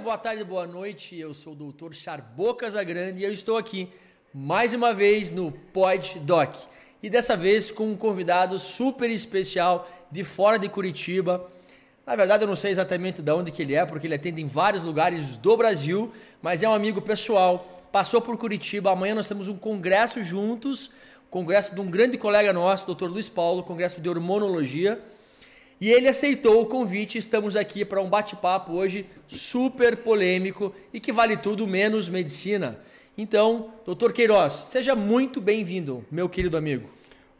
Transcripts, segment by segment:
boa tarde, boa noite. Eu sou o doutor Charbo Casagrande e eu estou aqui mais uma vez no Pod Doc. E dessa vez com um convidado super especial de fora de Curitiba. Na verdade, eu não sei exatamente de onde que ele é, porque ele atende em vários lugares do Brasil, mas é um amigo pessoal. Passou por Curitiba. Amanhã nós temos um congresso juntos, congresso de um grande colega nosso, Dr. Luiz Paulo, congresso de hormonologia. E ele aceitou o convite. Estamos aqui para um bate-papo hoje super polêmico e que vale tudo menos medicina. Então, doutor Queiroz, seja muito bem-vindo, meu querido amigo.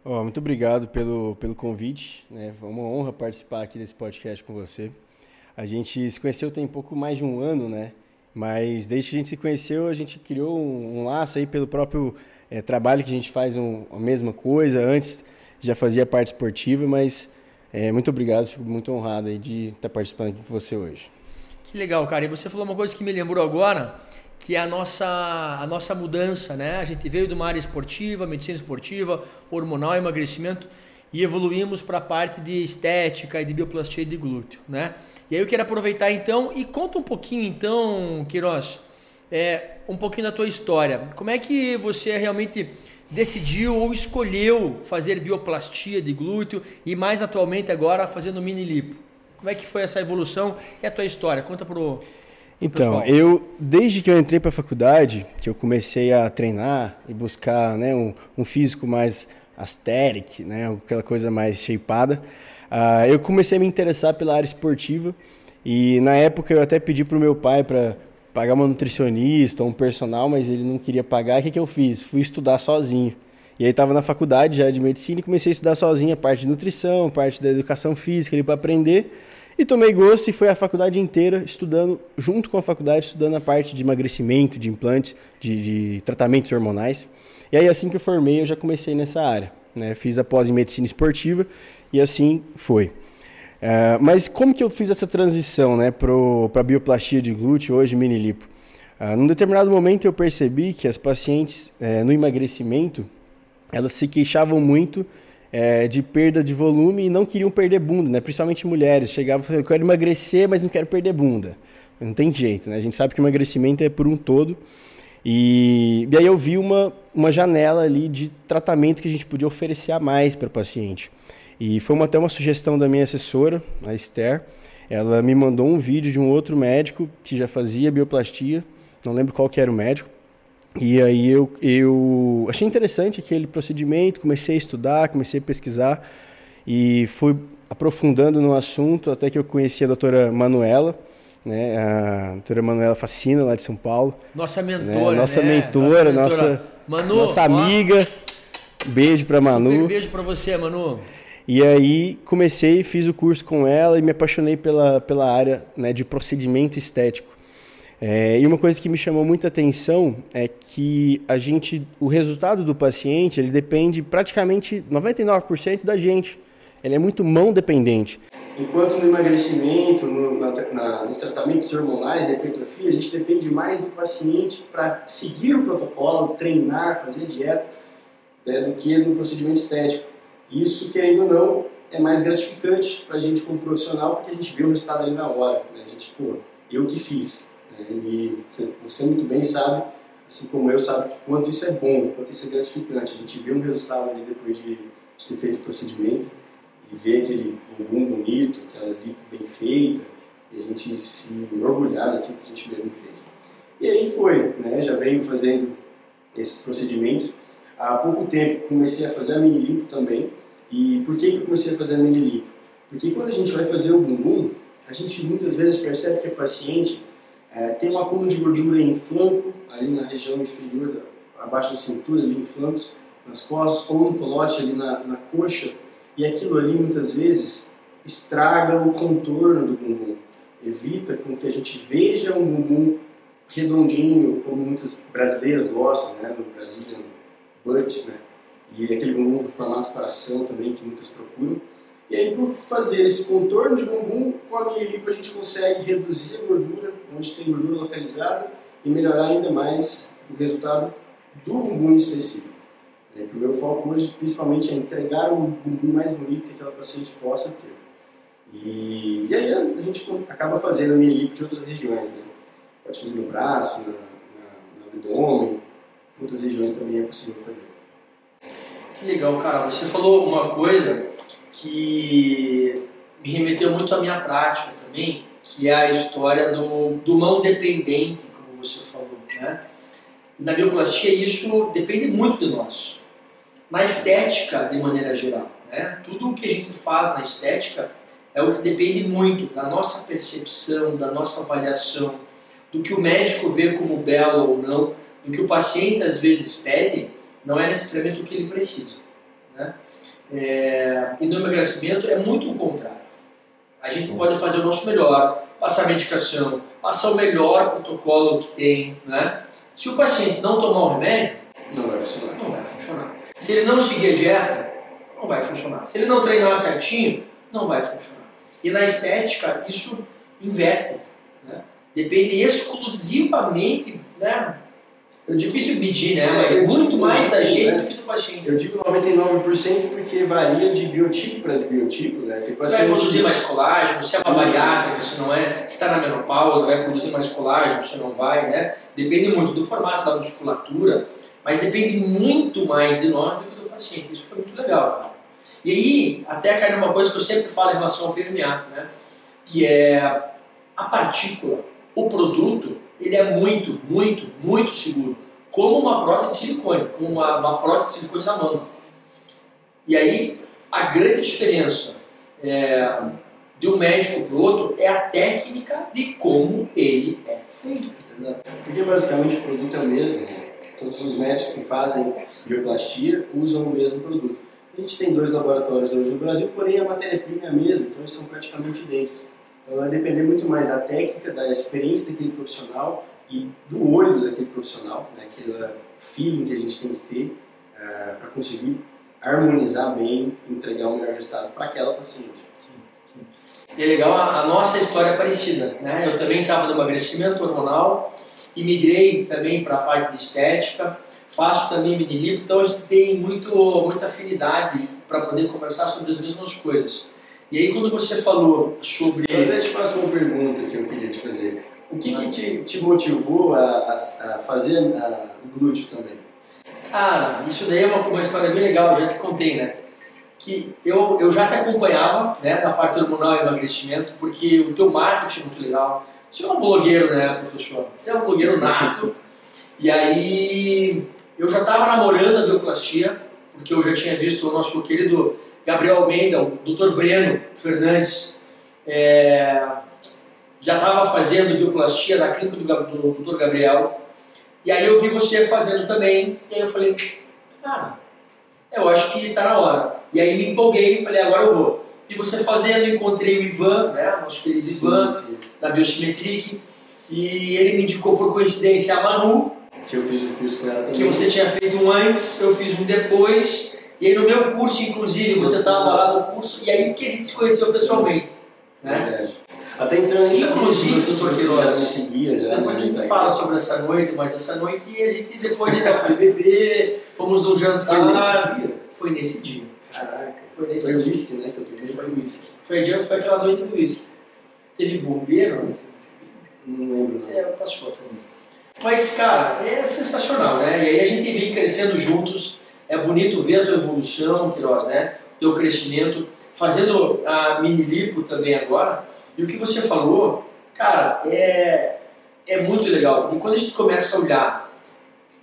Oh, muito obrigado pelo, pelo convite. Né? É uma honra participar aqui desse podcast com você. A gente se conheceu tem pouco mais de um ano, né? Mas desde que a gente se conheceu, a gente criou um, um laço aí pelo próprio é, trabalho que a gente faz um, a mesma coisa. Antes já fazia parte esportiva, mas é, muito obrigado, fico muito honrado de estar participando aqui com você hoje. Que legal, cara. E você falou uma coisa que me lembrou agora, que é a nossa, a nossa mudança, né? A gente veio de uma área esportiva, medicina esportiva, hormonal, emagrecimento e evoluímos para a parte de estética e de bioplastia de glúteo, né? E aí eu quero aproveitar então e conta um pouquinho então, Queiroz, é, um pouquinho da tua história. Como é que você realmente decidiu ou escolheu fazer bioplastia de glúteo e mais atualmente agora fazendo mini lipo? Como é que foi essa evolução e a tua história? Conta pro então, pessoal. eu desde que eu entrei para a faculdade, que eu comecei a treinar e buscar, né, um, um físico mais aesthetic, né, aquela coisa mais shapeada, uh, eu comecei a me interessar pela área esportiva e na época eu até pedi pro meu pai para pagar uma nutricionista, um personal, mas ele não queria pagar. O que, que eu fiz? Fui estudar sozinho. E aí estava na faculdade já de medicina e comecei a estudar sozinho a parte de nutrição, parte da educação física ali para aprender. E tomei gosto e foi a faculdade inteira estudando, junto com a faculdade, estudando a parte de emagrecimento, de implantes, de, de tratamentos hormonais. E aí assim que eu formei, eu já comecei nessa área. Né? Fiz a pós em medicina esportiva e assim foi. É, mas como que eu fiz essa transição né, para bioplastia de glúteo, hoje mini lipo? Uh, num determinado momento eu percebi que as pacientes é, no emagrecimento, elas se queixavam muito é, de perda de volume e não queriam perder bunda, né? principalmente mulheres. Chegavam e falavam, eu quero emagrecer, mas não quero perder bunda. Não tem jeito, né? A gente sabe que o emagrecimento é por um todo. E, e aí eu vi uma, uma janela ali de tratamento que a gente podia oferecer a mais para o paciente. E foi uma, até uma sugestão da minha assessora, a Esther. Ela me mandou um vídeo de um outro médico que já fazia bioplastia, não lembro qual que era o médico. E aí eu, eu achei interessante aquele procedimento, comecei a estudar, comecei a pesquisar e fui aprofundando no assunto até que eu conheci a doutora Manuela, né, a doutora Manuela Facina, lá de São Paulo. Nossa mentora, né? Nossa, né? mentora, nossa mentora, nossa, Manu, nossa amiga. Ó, beijo para Manu. Super beijo para você, Manu. E aí comecei, fiz o curso com ela e me apaixonei pela, pela área né, de procedimento estético. É, e uma coisa que me chamou muita atenção é que a gente, o resultado do paciente, ele depende praticamente 99% da gente. Ele é muito mão dependente. Enquanto no emagrecimento, no, na, na, nos tratamentos hormonais da hipertrofia, a gente depende mais do paciente para seguir o protocolo, treinar, fazer dieta, né, do que no procedimento estético. Isso, querendo ou não, é mais gratificante para a gente como profissional, porque a gente vê o resultado ali na hora. Né? A gente, pô, eu que fiz. Né? E você muito bem sabe, assim como eu, sabe que quanto isso é bom, quanto isso é gratificante. A gente vê um resultado ali depois de, de ter feito o procedimento e ver aquele bumbum bonito, aquela lipo bem feita, e a gente se orgulhar daquilo que a gente mesmo fez. E aí foi, né? já venho fazendo esses procedimentos. Há pouco tempo comecei a fazer a mini lipo também, e por que, que eu comecei a fazer a lipo? Porque quando a gente vai fazer o bumbum, a gente muitas vezes percebe que o paciente é, tem um acúmulo de gordura em flanco, ali na região inferior, da, abaixo da cintura, ali em flancos, nas costas, ou um colote ali na, na coxa, e aquilo ali muitas vezes estraga o contorno do bumbum, evita com que a gente veja um bumbum redondinho, como muitas brasileiras gostam, né, no Brazilian butt, né, e aquele bumbum no formato coração também que muitas procuram. E aí, por fazer esse contorno de bumbum, com a lipo a gente consegue reduzir a gordura, onde tem gordura localizada, e melhorar ainda mais o resultado do bumbum em específico. É que o meu foco hoje, principalmente, é entregar um bumbum mais bonito que aquela paciente possa ter. E, e aí a gente acaba fazendo a mini lipo de outras regiões. Né? pode fazer no braço, na, na, no abdômen, outras regiões também é possível fazer. Que legal, cara. Você falou uma coisa que me remeteu muito à minha prática também, que é a história do, do mão dependente, como você falou. Né? Na bioplastia isso depende muito de nós. Na estética, de maneira geral. Né? Tudo o que a gente faz na estética é o que depende muito da nossa percepção, da nossa avaliação, do que o médico vê como belo ou não, do que o paciente às vezes pede, não é necessariamente o que ele precisa. Né? É, e no emagrecimento é muito o contrário. A gente pode fazer o nosso melhor, passar medicação, passar o melhor protocolo que tem. Né? Se o paciente não tomar o remédio, não vai funcionar. Não vai funcionar. Se ele não seguir a dieta, não vai funcionar. Se ele não treinar certinho, não vai funcionar. E na estética, isso inverte. Né? Depende exclusivamente né, é difícil medir, né? Mas eu muito mais da gente né? do que do paciente. Eu digo 99% porque varia de biotipo para biotipo, né? Tem você vai produzir mais colágeno, se é uma bariátrica, se não é, se está na menopausa, vai produzir mais colágeno, se não vai, né? Depende muito do formato da musculatura, mas depende muito mais de nós do que do paciente. Isso foi muito legal, cara. E aí, até cai numa coisa que eu sempre falo em relação ao PMA, né? Que é a partícula, o produto, ele é muito, muito, muito seguro. Como uma prótese de silicone, como uma, uma prótese de silicone na mão. E aí, a grande diferença é, de um médico para o outro é a técnica de como ele é feito. Porque basicamente o produto é o mesmo. Né? Todos os médicos que fazem bioplastia usam o mesmo produto. A gente tem dois laboratórios hoje no Brasil, porém a matéria-prima é a mesma, então eles são praticamente idênticos. Então vai depender muito mais da técnica, da experiência daquele profissional e do olho daquele profissional, né, aquele feeling que a gente tem que ter uh, eh, para conseguir harmonizar bem, entregar o melhor resultado para aquela paciente. E é legal, a, a, nossa história é parecida. Né? Eu também estava no emagrecimento hormonal e migrei também para a parte de estética, faço também mini lipo, então a gente tem muito, muita afinidade para poder conversar sobre as mesmas coisas. E aí quando você falou sobre... Eu até te faço uma pergunta que eu queria te fazer. O que, que te, te motivou a, a, a fazer o glúteo também? Ah, isso daí é uma, uma história bem legal, eu já te contei, né? Que eu, eu já te acompanhava né, na parte hormonal e emagrecimento, porque o teu marketing é muito legal. Você é um blogueiro, né, professor? Você é um blogueiro nato. E aí eu já estava namorando a bioplastia, porque eu já tinha visto o nosso querido Gabriel Almeida, o Dr. Breno Fernandes, é, já estava fazendo bioplastia na clínica do, do Dr. Gabriel. E aí eu vi você fazendo também, e aí eu falei, cara, eu acho que está na hora. E aí me empolguei e falei, agora eu vou. E você fazendo, encontrei o Ivan, né, nosso querido sim, Ivan, sim. da Biosymmetric, e ele me indicou por coincidência a Manu, que eu fiz um curso com ela também. Que você tinha feito um antes, eu fiz um depois. E aí no meu curso, inclusive, você estava lá no curso, e aí que a gente se conheceu pessoalmente. Né? Verdade. Até então, nem Inclusive, você, doutor Queiroz, já me seguia. Já depois a gente fala sobre essa noite, mas essa noite a gente depois ainda foi beber, fomos num jantar. Foi nesse dia? Foi nesse dia. Caraca. Foi nesse foi dia. Foi whisky, né? Que eu tomei. Foi whisky. Foi, dia, foi aquela noite do whisky. Teve bombeiro? Não lembro. Não. É, passou também. Mas, cara, é sensacional, né? E aí a gente vem crescendo juntos. É bonito ver a tua evolução, Queiroz, né? Teu crescimento. Fazendo a mini lipo também agora. E o que você falou, cara, é, é muito legal. E quando a gente começa a olhar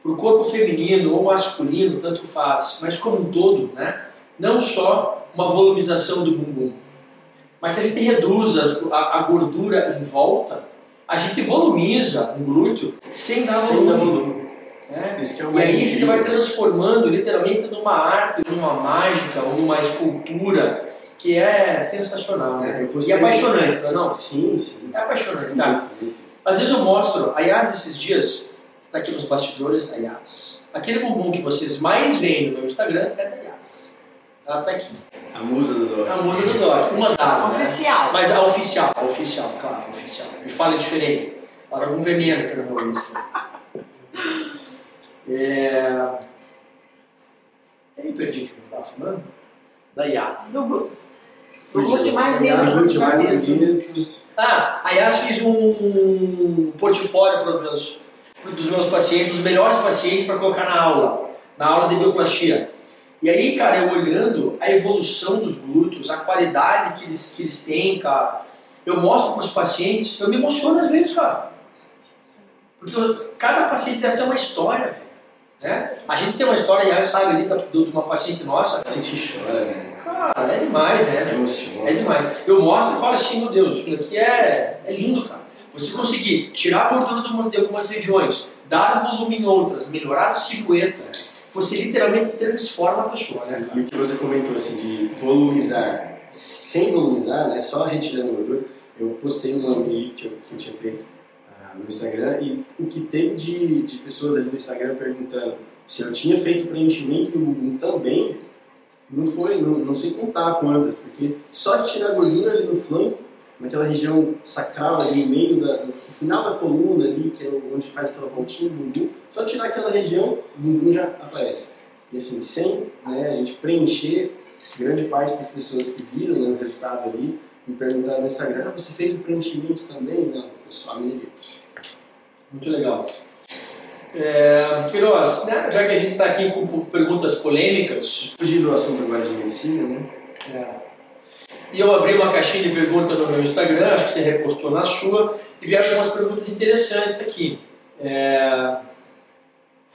para o corpo feminino ou masculino, tanto faz, mas como um todo, né? Não só uma volumização do bumbum, mas se a gente reduz a, a gordura em volta, a gente volumiza um glúteo sem dar volume. Dar volume. Né? É e aí a gente vai transformando literalmente numa arte, numa mágica ou numa escultura que é sensacional. Né? É, e apaixonante, não é não? Sim, sim. É apaixonante, cara. Muito, muito. Às vezes eu mostro, aliás, esses dias, tá aqui nos bastidores, aliás, aquele bumbum que vocês mais veem no meu Instagram é da Yas. Ela tá aqui. A musa do Doc. A musa do Doc. Uma das. Né? Oficial. Né? Mas a oficial, a oficial, claro, a oficial. Me fala diferente. Fala algum veneno que eu não vou isso. É... Até me perdi o que eu estava falando. Da Yas. Do glúteo. O glúteo mais bonito O glúteo mais bonito. Ah, a Yas fez um portfólio para os meus, dos meus pacientes, os melhores pacientes para colocar na aula, na aula de bioplastia. E aí, cara, eu olhando a evolução dos glúteos, a qualidade que eles, que eles têm, cara, eu mostro para os pacientes, eu me emociono às vezes, cara. Porque eu, cada paciente dessa tem uma história, velho. Né? A gente tem uma história, aliás, sabe, ali de uma paciente nossa. A gente chora, né? Cara, é demais, né? Emociona. É demais. Eu mostro e falo assim, meu Deus, isso aqui é, é lindo, cara. Você conseguir tirar a gordura de algumas, de algumas regiões, dar volume em outras, melhorar a silhueta, você literalmente transforma a pessoa, né, cara? E o que você comentou, assim, de volumizar, sem volumizar, né, só retirando gordura, eu postei que eu, que eu tinha feito uh, no Instagram e o que teve de, de pessoas ali no Instagram perguntando se eu tinha feito preenchimento no bumbum também, não foi, não, não sei contar quantas, porque só de tirar a gordura ali no flanco, naquela região sacral ali no meio, da, no final da coluna ali, que é onde faz aquela voltinha do bumbum, só tirar aquela região, o bumbum já aparece. E assim, sem né, a gente preencher, grande parte das pessoas que viram né, o resultado ali, me perguntaram no Instagram, ah, você fez o preenchimento também? Não, foi só a minha Muito legal. É, Queiroz, né, já que a gente está aqui com perguntas polêmicas. Fugir do assunto agora de medicina, né? É. E eu abri uma caixinha de perguntas no meu Instagram, acho que você repostou na sua, e vieram algumas perguntas interessantes aqui. É,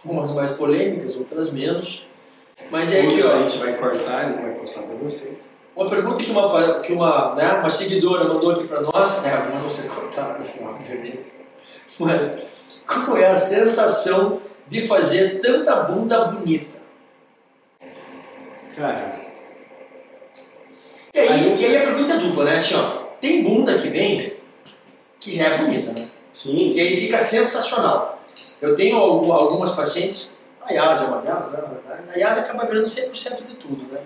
umas mais polêmicas, outras menos. Mas é aqui, ó. A gente vai cortar e vai postar para vocês. Uma pergunta que uma, que uma, né, uma seguidora mandou aqui para nós, é, algumas vão ser cortadas, mas qual é a sensação de fazer tanta bunda bonita? Cara. E aí, a, gente... e aí a pergunta é dupla, né? Assim, ó, tem bunda que vem que já é bonita, né? Sim. E aí fica sensacional. Eu tenho algumas pacientes, a Yasa é uma delas, né, na verdade. A Yasa acaba virando 100% de tudo, né?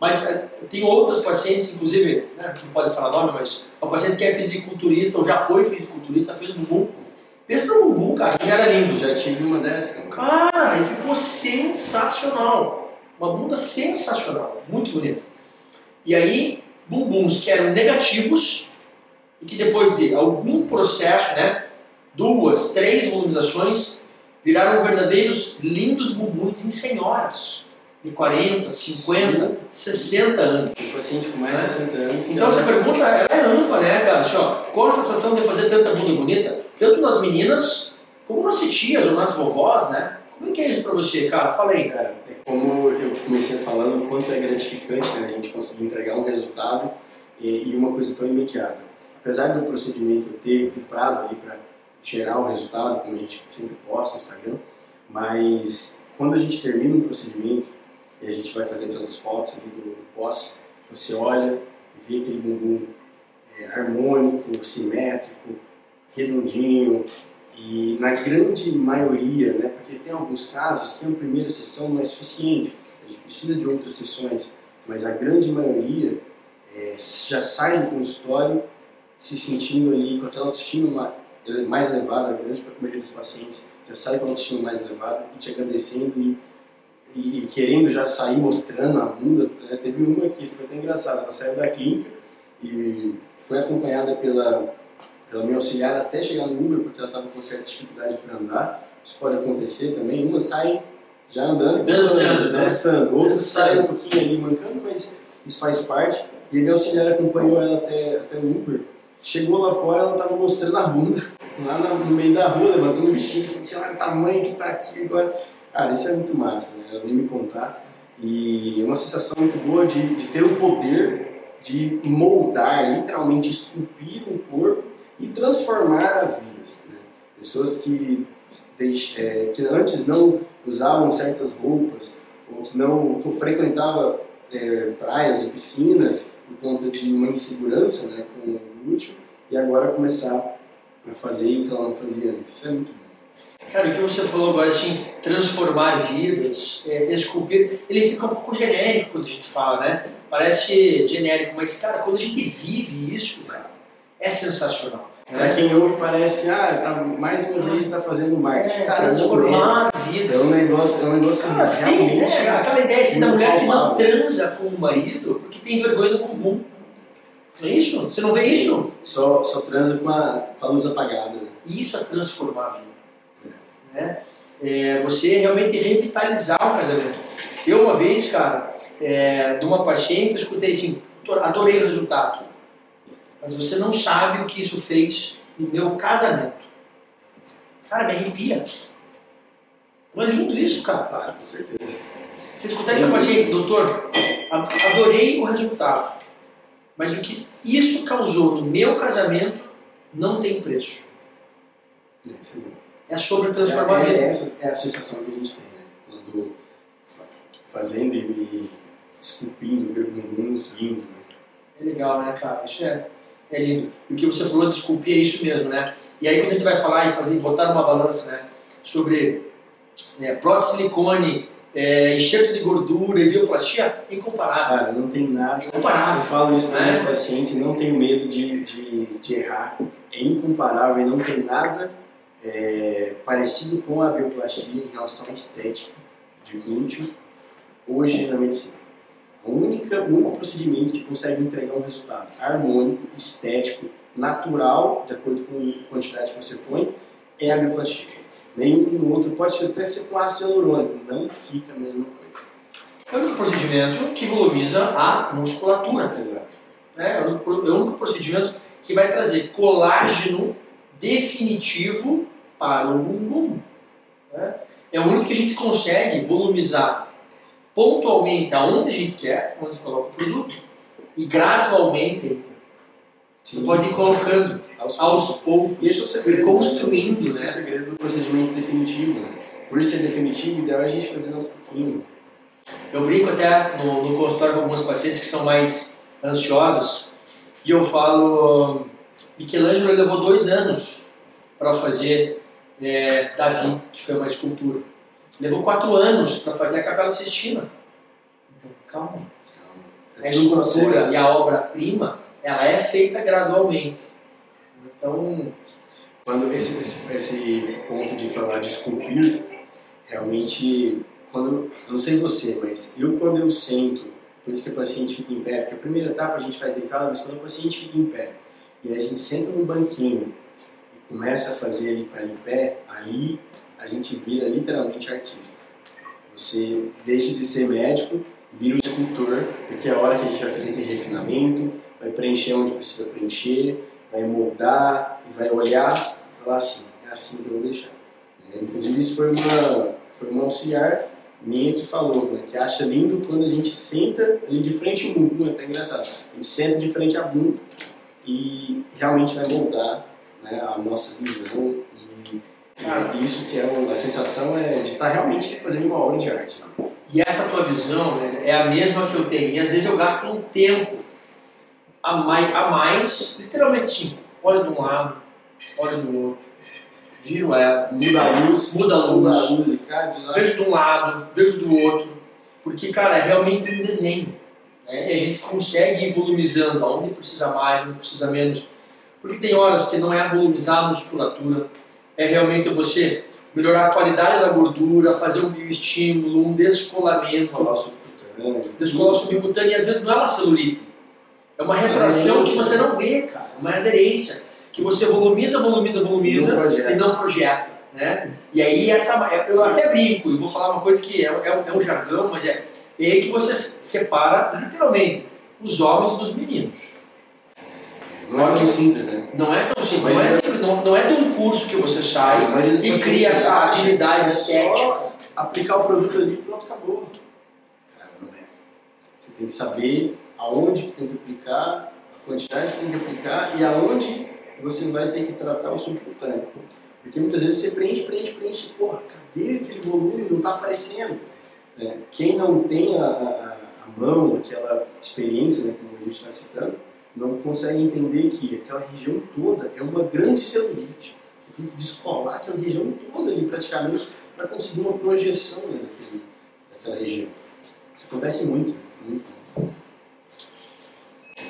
Mas eh, tem outras pacientes, inclusive, né, que não pode falar nome, mas é uma paciente que é fisiculturista, ou já foi fisiculturista, fez bumbum Pensa no bumbum, cara, já era lindo. Já tive uma dessa também. Cara, e ficou sensacional. Uma bunda sensacional, muito bonita. E aí, bumbuns que eram negativos e que depois de algum processo, né, duas, três volumizações, viraram verdadeiros lindos bumbuns em senhoras de 40, 50, Sim. 60 anos. Um paciente com mais de 60 anos. Então essa pergunta é ampla, né, cara? Assim, ó, qual a sensação de fazer tanta bunda bonita? Tanto nas meninas, como nas tias ou nas vovós, né? Como é que é isso pra você, cara? Fala aí. Cara, é como eu comecei falando, o quanto é gratificante né, a gente conseguir entregar um resultado e, e uma coisa tão imediata. Apesar do procedimento ter um prazo ali para gerar o resultado, como a gente sempre posta no Instagram, mas quando a gente termina um procedimento, e a gente vai fazer aquelas fotos ali do, do pós, você olha e vê aquele bumbum é, harmônico, simétrico, redondinho, e na grande maioria, né, porque tem alguns casos que uma primeira sessão não é suficiente, a gente precisa de outras sessões, mas a grande maioria é, já sai do consultório se sentindo ali com aquela autoestima mais elevada, a grande maioria dos pacientes já sai com a autoestima mais elevada e te agradecendo e e querendo já sair mostrando a bunda. Né? Teve uma que foi até engraçada, ela saiu da clínica e foi acompanhada pela, pela minha auxiliar até chegar no Uber, porque ela estava com certa dificuldade para andar. Isso pode acontecer também. Uma sai já andando, dançando, né? dançando. outra sai um pouquinho ali mancando, mas isso faz parte. E minha auxiliar acompanhou ela até, até o Uber. Chegou lá fora, ela estava mostrando a bunda, lá no meio da rua, levantando o vestido, falando assim, olha o tamanho que está aqui agora. Cara, isso é muito massa, né? Ela veio me contar e é uma sensação muito boa de, de ter o poder de moldar, literalmente esculpir um corpo e transformar as vidas. Né? Pessoas que, é, que antes não usavam certas roupas ou que não frequentavam é, praias e piscinas por conta de uma insegurança né, com o glúteo e agora começar a fazer o que ela não fazia antes. Isso é muito bom. Cara, o que você falou agora, assim, transformar vidas, é, esculpir, ele fica um pouco genérico quando a gente fala, né? Parece genérico, mas, cara, quando a gente vive isso, cara, é sensacional. Né? Pra quem ouve, parece que, ah, tá, mais uma vez está fazendo marketing. É, cara, transformar é. vidas. É um negócio, é um negócio cara, realmente... Sim, né? Aquela ideia assim, da mulher que não transa com o marido porque tem vergonha do bumbum. É isso? Você não vê isso? Só, só transa com a, com a luz apagada. Né? Isso é transformar a vida. Né? É você realmente revitalizar o casamento. Eu, uma vez, cara, é, de uma paciente, eu escutei assim: adorei o resultado, mas você não sabe o que isso fez no meu casamento. Cara, me arrepia. Não é lindo isso, cara? Claro, com certeza. Você escutaria para paciente, doutor, adorei o resultado, mas o que isso causou no meu casamento não tem preço. É, é sobre transformar é, é, essa é a sensação que a gente tem, né? Quando fazendo e esculpindo bumbums lindos, né? É legal, né, cara? Isso é, é lindo. E o que você falou de esculpir é isso mesmo, né? E aí quando a gente vai falar e fazer, botar uma balança, né? Sobre né, prótese silicone, é, enxerto de gordura e bioplastia, incomparável. Cara, não tem nada. Incomparável. Eu falo isso para meus pacientes, não tenho medo de, de, de, errar. É incomparável e não tem nada é, parecido com a bioplastia em relação à estética de glúteo hoje na medicina. O único procedimento que consegue entregar um resultado harmônico, estético, natural, de acordo com a quantidade que você põe, é a bioplastia. Nenhum outro pode até ser com ácido hialurônico, não fica a mesma coisa. É o único procedimento que volumiza a musculatura. Exato. É, é, o único, é o único procedimento que vai trazer colágeno definitivo para o bumbum. Né? É o único que a gente consegue volumizar pontualmente aonde a gente quer, onde coloca o produto, e gradualmente você pode ir colocando aos, aos poucos, esse é o segredo, construindo. Esse né? é o segredo do procedimento definitivo. Né? Por ser definitivo, o ideal é a gente fazer aos pouquinhos. Eu brinco até no, no consultório com algumas pacientes que são mais ansiosos e eu falo: Michelangelo levou dois anos para fazer é, Davi, que foi uma escultura. Levou quatro anos para fazer a Capela Sistina. Então, calma. calma. É a escultura e a obra-prima, ela é feita gradualmente. Então. Quando esse, esse, esse ponto de falar de esculpir, realmente, quando, eu não sei você, mas eu quando eu sento, depois que a paciente fica em pé, porque a primeira etapa a gente faz deitado, mas quando a paciente fica em pé, e a gente senta no banquinho e começa a fazer ele para em pé, ali a gente vira literalmente artista. Você deixa de ser médico, vira escultor, porque é a hora que a gente vai fazer aquele refinamento, vai preencher onde precisa preencher, vai moldar, vai olhar e falar assim, é assim que eu vou deixar. É, inclusive isso foi uma, foi uma auxiliar minha que falou, né, que acha lindo quando a gente senta ali de frente ao bumbum, é até engraçado, a gente senta de frente a bumbum e realmente vai moldar né, a nossa visão Cara, isso que é a sensação é de estar realmente fazendo uma obra de arte. E essa tua visão né, é a mesma que eu tenho. E às vezes eu gasto um tempo a mais, a mais literalmente sim, olho de um lado, olho do outro, viro ela, muda a luz, muda a luz, muda a e vejo de um lado, vejo do outro, porque cara, é realmente um desenho. Né? E a gente consegue ir volumizando aonde precisa mais, onde precisa menos. Porque tem horas que não é volumizar a musculatura, é realmente você melhorar a qualidade da gordura, fazer um bioestímulo, um descolamento. Descolar o subcutâneo. E às vezes não é uma celulite. É uma retração que você não vê, cara. Uma aderência. Que você volumiza, volumiza, volumiza e não projeta. Né? E aí, essa, eu até brinco, e vou falar uma coisa que é, é, é um jargão, mas é, é aí que você separa, literalmente, os homens dos meninos. Não é tão simples, né? Não é tão simples. Não é, simples, não, não é de um curso que você sai e cria essa habilidade é estética. aplicar o produto ali e pronto, acabou. Cara, não é. Você tem que saber aonde que tem que aplicar, a quantidade que tem que aplicar e aonde você vai ter que tratar o subcutâneo. Porque muitas vezes você preenche, preenche, preenche, porra, cadê aquele volume? Não está aparecendo. É, quem não tem a, a, a, mão, aquela experiência, né, como a gente está citando, não consegue entender que aquela região toda é uma grande celulite. Você tem que descolar aquela região toda ali, praticamente, para conseguir uma projeção né, daquele, daquela região. Isso acontece muito, muito.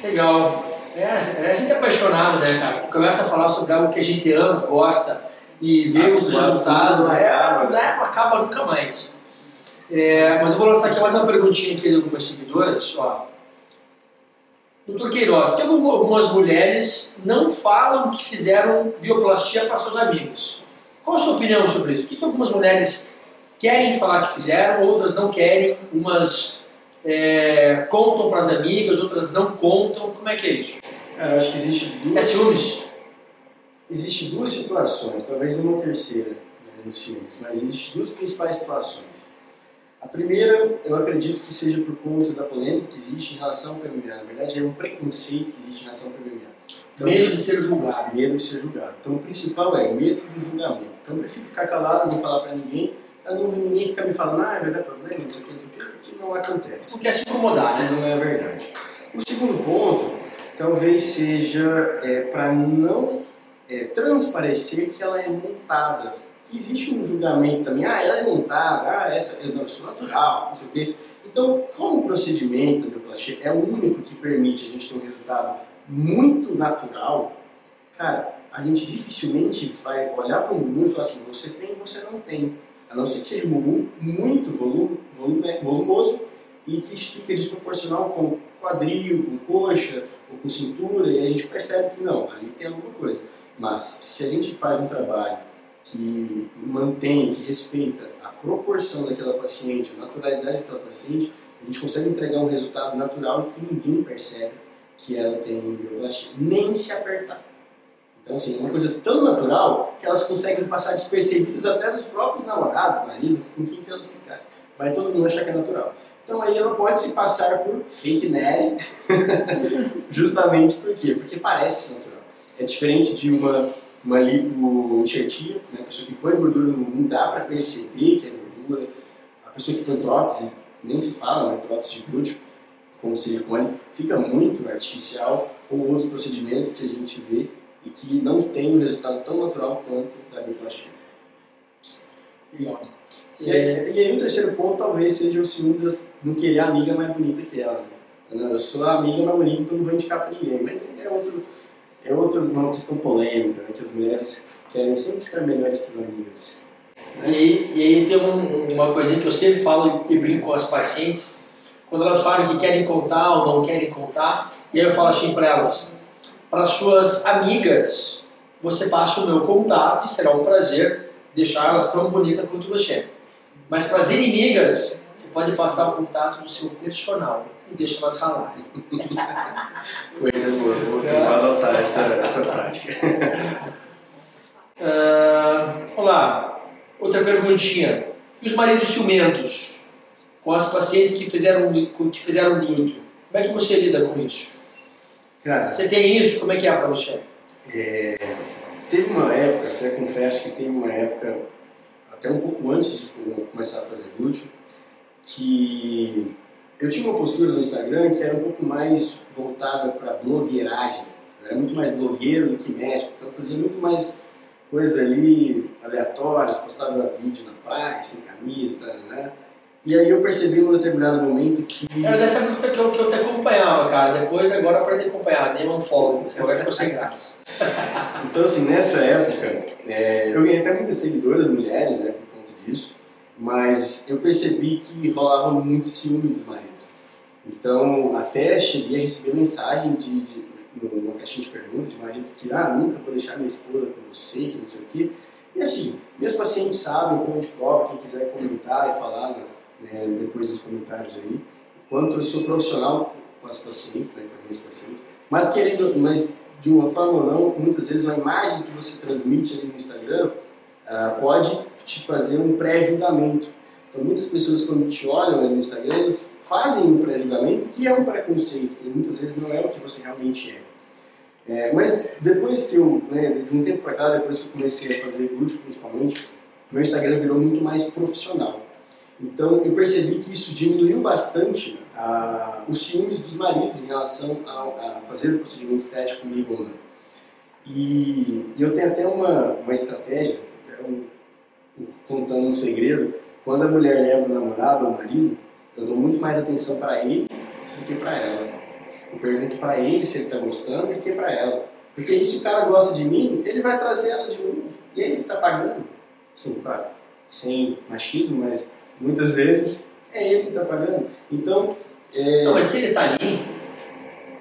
Legal. É, é, a gente é apaixonado, né, cara? Tu começa a falar sobre algo que a gente ama, gosta, e vê os resultados, é, né? não acaba nunca mais. É, mas eu vou lançar aqui mais uma perguntinha aqui de algumas seguidoras. Ó. Doutor Queiroz, porque algumas mulheres não falam que fizeram bioplastia para seus amigos. Qual a sua opinião sobre isso? Por que algumas mulheres querem falar que fizeram, outras não querem, umas é, contam para as amigas, outras não contam? Como é que é isso? Cara, eu acho que existe duas... É ciúmes? Existe duas situações, talvez uma terceira né, no ciúmes, mas existe duas principais situações. A primeira, eu acredito que seja por conta da polêmica que existe em relação ao PMA. Na verdade, é um preconceito que existe em relação ao PMA. Então, medo de ser julgado. Medo de ser julgado. Então, o principal é medo do julgamento. Então, eu prefiro ficar calado, não falar para ninguém, para não ninguém ficar me falando, ah, vai dar problema, não sei o que, não sei o que, porque não acontece. Não quer se incomodar, né? Não é verdade. O segundo ponto, talvez seja é, para não é, transparecer que ela é montada que existe um julgamento também, ah, ela é montada, ah, essa, não, isso é natural, não sei o quê. Então, como o procedimento da bioplastia é o único que permite a gente ter um resultado muito natural, cara, a gente dificilmente vai olhar para um bumbum e falar assim, você tem, você não tem. A não ser que seja um bumbum muito volume, volume, volumoso e que fica desproporcional com quadril, com coxa ou com cintura, e a gente percebe que não, ali tem alguma coisa. Mas se a gente faz um trabalho que mantém, que respeita a proporção daquela paciente, a naturalidade daquela paciente, a gente consegue entregar um resultado natural que ninguém percebe que ela tem bioplastia, nem se apertar. Então, assim, é uma coisa tão natural que elas conseguem passar despercebidas até dos próprios namorados, maridos, com quem que elas ficarem. Vai todo mundo achar que é natural. Então, aí ela pode se passar por fake Nelly, justamente por quê? Porque parece natural. É diferente de uma uma lipoenxertia, né? a pessoa que põe gordura não dá para perceber que é gordura. A pessoa que põe prótese, nem se fala, né? prótese de glúteo, com silicone, fica muito artificial, ou outros procedimentos que a gente vê e que não tem um resultado tão natural quanto da bioplastia. Legal. E, e aí o terceiro ponto talvez seja o ciúme não querer a amiga mais bonita que ela. Né? Eu sou a amiga mais bonita, então não vou indicar para ninguém. Mas é outro é outra uma questão polêmica, né, que as mulheres querem sempre estar melhores que as amigas. Né? E, e aí tem um, uma coisinha que eu sempre falo e brinco com as pacientes, quando elas falam que querem contar ou não querem contar, e aí eu falo assim para elas, para suas amigas, você passa o meu contato e será um prazer deixar elas tão bonitas quanto você. Mas para as inimigas, você pode passar o contato do seu personal e deixa elas ralarem. Coisa boa, vou, vou adotar essa, essa prática. Uh, olá, outra perguntinha. E os maridos ciumentos? Com as pacientes que fizeram, que fizeram luto? Como é que você lida com isso? Cara, você tem isso? Como é que é para você? É, teve uma época, até confesso que teve uma época, até um pouco antes de começar a fazer glúteo, que eu tinha uma postura no Instagram que era um pouco mais voltada para blogueiragem. Eu era muito mais blogueiro do que médico, então eu fazia muito mais coisas ali aleatórias, postava vídeo na praia, sem camisa, tal, né? E aí eu percebi num determinado momento que... Era dessa época que eu, que eu te acompanhava, cara. Depois, agora, para te acompanhar, dei um follow, você agora ficou sem graça. então, assim, nessa época, é, eu ganhei até muitas seguidoras, mulheres, né, mas eu percebi que rolava muito ciúme dos maridos. Então, até cheguei a receber mensagem de, de numa caixinha de perguntas de marido que, ah, nunca vou deixar minha esposa com você, que não sei o quê. E assim, meus pacientes sabem, então gente prova, quem quiser comentar e falar né, depois dos comentários aí, quanto eu sou profissional com as pacientes, né, com as minhas pacientes, mas querendo, mas de uma forma ou não, muitas vezes a imagem que você transmite ali no Instagram uh, pode te fazer um pré-julgamento. Então, muitas pessoas, quando te olham no Instagram, elas fazem um pré-julgamento que é um preconceito, que muitas vezes não é o que você realmente é. é mas depois que eu, né, de um tempo para cá, depois que eu comecei a fazer glúteo principalmente, meu Instagram virou muito mais profissional. Então, eu percebi que isso diminuiu bastante a, os ciúmes dos maridos em relação a, a fazer o procedimento estético comigo ou não. E, eu tenho até uma, uma estratégia, um, contando um segredo, quando a mulher leva o namorado ou o marido, eu dou muito mais atenção para ele do que para ela. Eu pergunto para ele se ele está gostando do que para ela. Porque aí, se o cara gosta de mim, ele vai trazer ela de novo. E ele que está pagando. Sim, claro, sem machismo, mas muitas vezes é ele que está pagando. Então. É... Não, mas se ele está ali,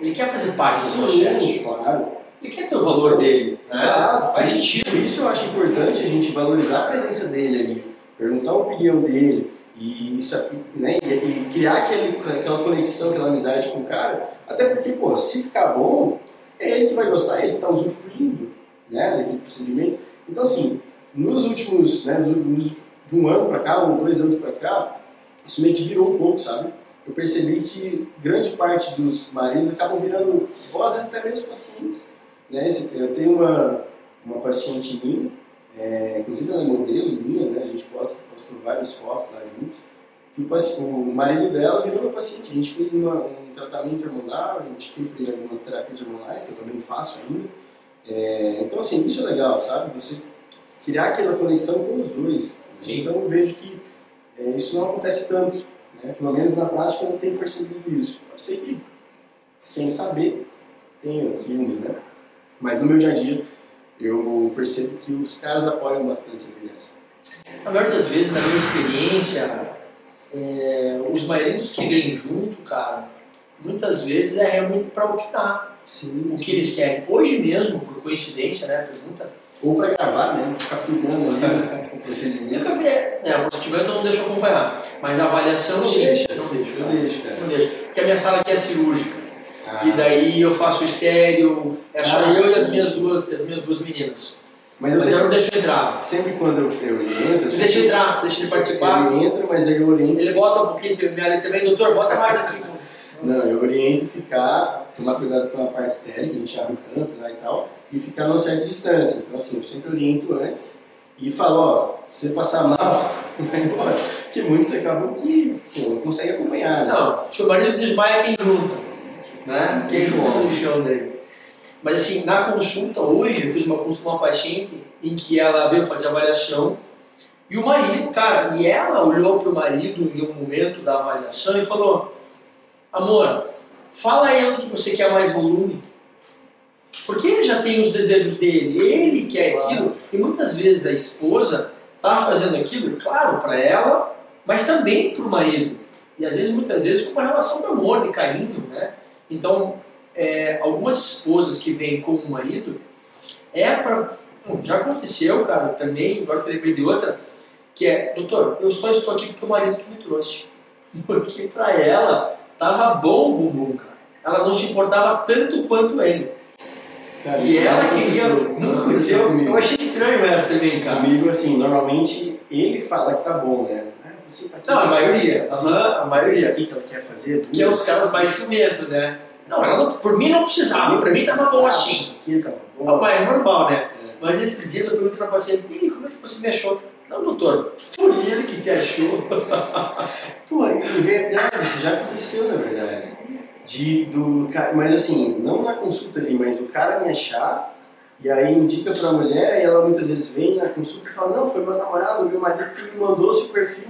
Ele quer fazer parte Sim, do processo. claro. Ele quer ter o valor dele. Né? Exato. Faz sentido. Por isso eu acho importante a gente valorizar a presença dele ali, perguntar a opinião dele e, sa- né, e, criar aquele, aquela conexão, aquela amizade com o cara. Até porque, pô, se ficar bom, é ele que vai gostar, é ele que está usufruindo né, daquele procedimento. Então, assim, nos últimos, né, nos- de um ano para cá, ou dois anos para cá, isso meio que virou um pouco, sabe? Eu percebi que grande parte dos maridos acabam virando vozes até mesmo pacientes. Né? Eu tenho uma, uma paciente minha, é, inclusive ela é modelo minha, né? a gente posta, postou várias fotos lá juntos, que o, o marido dela virou meu paciente. A gente fez uma- um tratamento hormonal, a gente ele algumas terapias hormonais, que eu também faço ainda. É, então, assim, isso é legal, sabe? Você criar aquela conexão com os dois. Sim. Então, eu vejo que é, isso não acontece tanto. Né? Pelo menos na prática eu não tenho percebido isso. Pode ser que, sem saber, tenha ciúmes, né? Mas no meu dia a dia, eu percebo que os caras apoiam bastante as mulheres. Na maioria das vezes, na minha experiência, é, os maridos que vêm junto, cara, muitas vezes é realmente para opinar Sim. o que eles querem. Hoje mesmo, por coincidência, né, a pergunta, Ou pra gravar, né? Ficar filmando ali o procedimento. nunca vi, né, o procedimento eu não deixo acompanhar, mas a avaliação Não sim, deixa? não deixo, cara. deixo, cara. não deixo, porque a minha sala aqui é cirúrgica, Ah, e daí eu faço estéreo, é só Ah, eu e sim, as minhas duas, as minhas duas meninas. Mas eu Mas eu não sempre, deixo entrar, sempre quando eu, eu entro, deixa sempre- entrar, deixa ele participar, eu entro, mas eu oriento. ele bota um pouquinho minha também, doutor, bota mais aqui. Não, eu oriento ficar, tomar cuidado com a parte estéril, que a gente abre o campo lá e tal, e ficar numa certa distância. Então, assim, eu sempre oriento antes e falo, ó, se você passar mal, vai embora. Porque muitos acabam que pô, não conseguem acompanhar, né? Não, seu marido desmaia quem junta, né? Quem junta no chão dele. Mas assim, na consulta hoje, eu fiz uma consulta com uma paciente em que ela veio fazer avaliação e o marido, cara, e ela olhou para o marido em um momento da avaliação e falou: Amor, fala aí onde que você quer mais volume. Porque ele já tem os desejos dele, ele quer Claro. aquilo, e muitas vezes a esposa tá fazendo aquilo, claro, para ela, mas também para o marido. E às vezes, muitas vezes, com uma relação de amor, de carinho, né? Então, é, algumas esposas que vêm com o marido, é para. Já aconteceu, cara, também, agora que eu lembrei de outra, que é, doutor, eu só estou aqui porque o marido que me trouxe. Porque para ela, tava bom o bumbum, cara. Ela não se importava tanto quanto ele. Cara, E ela queria. Não aconteceu? Eu achei estranho essa também, cara. Comigo, assim, normalmente ele fala que tá bom, né? Ah, Não, a maioria. a maioria. O que ela quer fazer? Que é os caras mais ciumentos, né? Não, ela por mim não precisava, pra mim tava bom assim. Aqui tava É bom. mais normal, né? É. Mas esses dias eu perguntei pra paciente, e como é que você me achou? Não, doutor, foi ele que te achou. Pô, é verdade, isso já aconteceu, na verdade. De, do, mas assim, não na consulta ali, mas o cara me achar e aí indica pra mulher e ela muitas vezes vem na consulta e fala, não, foi meu namorado, meu marido que me mandou seu perfil.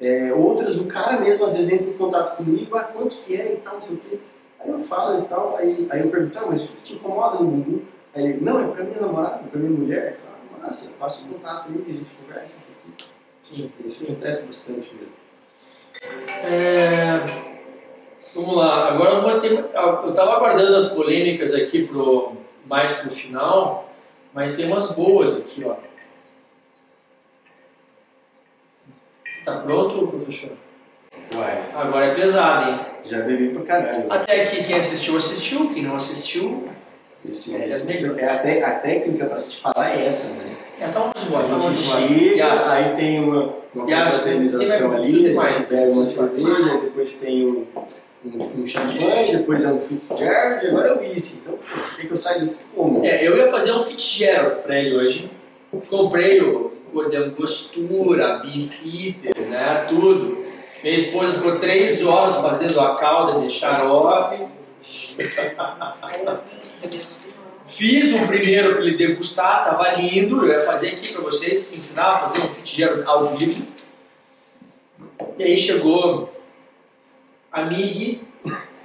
É, outras, o cara mesmo às vezes entra em contato comigo, ah, quanto que é e tal, não sei o quê. Aí eu falo e tal, aí, aí eu pergunto, ah, mas o que, que te incomoda no bumbum? Aí ele, não, é pra minha namorada, pra minha mulher. Eu falo, massa, passa o contato aí, a gente conversa, não sei o quê. Sim. Isso acontece bastante mesmo. É, Vamos lá, agora eu ter- eu tava aguardando as polêmicas aqui pro, mais pro final, mas tem umas boas aqui, ó. Tá pronto, professor? Uai, Agora é pesado, hein? já bebi pra caralho. Até aqui quem assistiu, assistiu, quem não assistiu, Esse, É, esse- é a, te- a técnica pra gente falar é essa, né? é, tá umas boas, tá A umas gente chega, aí tem uma, uma confraternização Tem ali, a gente bebe uma cerveja, depois tem um, um, um champanhe, depois é um Fitzgerald, agora é o whisky. Então, você quer que eu saia daqui como? É, eu ia fazer um Fitzgerald pra ele hoje. Comprei o cor de angostura, beefeater, né, tudo. Minha esposa ficou três horas fazendo a calda de xarope. Fiz o primeiro para ele degustar, tava lindo. Eu ia fazer aqui para vocês, ensinar a fazer um Fitzgerald ao vivo. E aí chegou a Mig.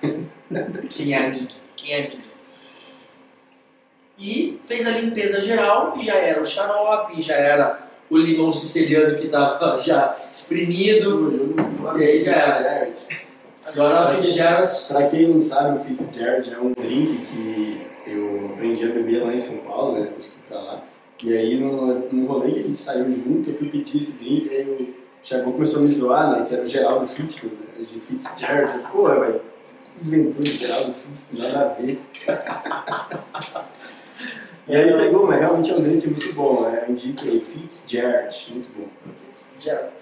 Quem é Mig? Quem é Mig? E fez a limpeza geral e já era o xarope, já era o limão siciliano que estava já espremido. E aí já era. Fitzgerald. Agora quem- Fitzgerald. Pra quem não sabe, o Fitzgerald é um drink que eu aprendi a beber lá em São Paulo, né? Depois fui pra lá. E aí, no, no rolê que a gente saiu junto, eu fui pedir esse drink, aí o Thiago começou a me zoar, né? Que era o Geraldo Fitness, né? De Fitzgerald. Porra, velho, inventou de Geraldo Fitness, nada a ver. e aí pegou, mas realmente é um drink muito bom, né? Eu indico aí, Fitzgerald, muito bom. Fitzgerald.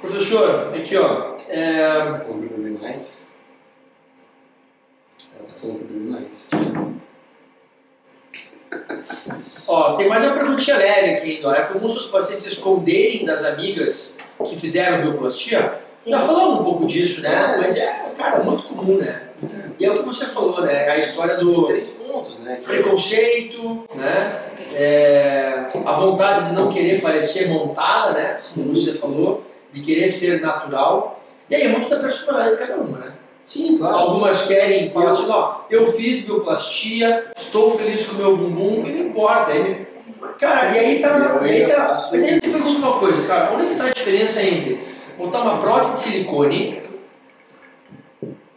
Professor, aqui ó. É, Tá falando beber mais? Ela tá falando pra beber mais. Ó, tem mais uma perguntinha leve aqui ainda. ó. É comum seus pacientes esconderem das amigas que fizeram bioplastia? Sim. Já falamos um pouco disso, né? É. Mas é, cara, muito comum, né? E é o que você falou, né? A história do Três pontos, né? Preconceito, né? É, a vontade de não querer parecer montada, né? Como você falou, de querer ser natural. E aí é muito da personalidade de cada uma, né? Sim, claro. Algumas querem falar assim, ó, eu fiz bioplastia, estou feliz com o meu bumbum, e não importa. Aí, cara, e aí tá. E aí tá mas aí eu te pergunto uma coisa, cara, onde é que tá a diferença entre botar uma prótese de silicone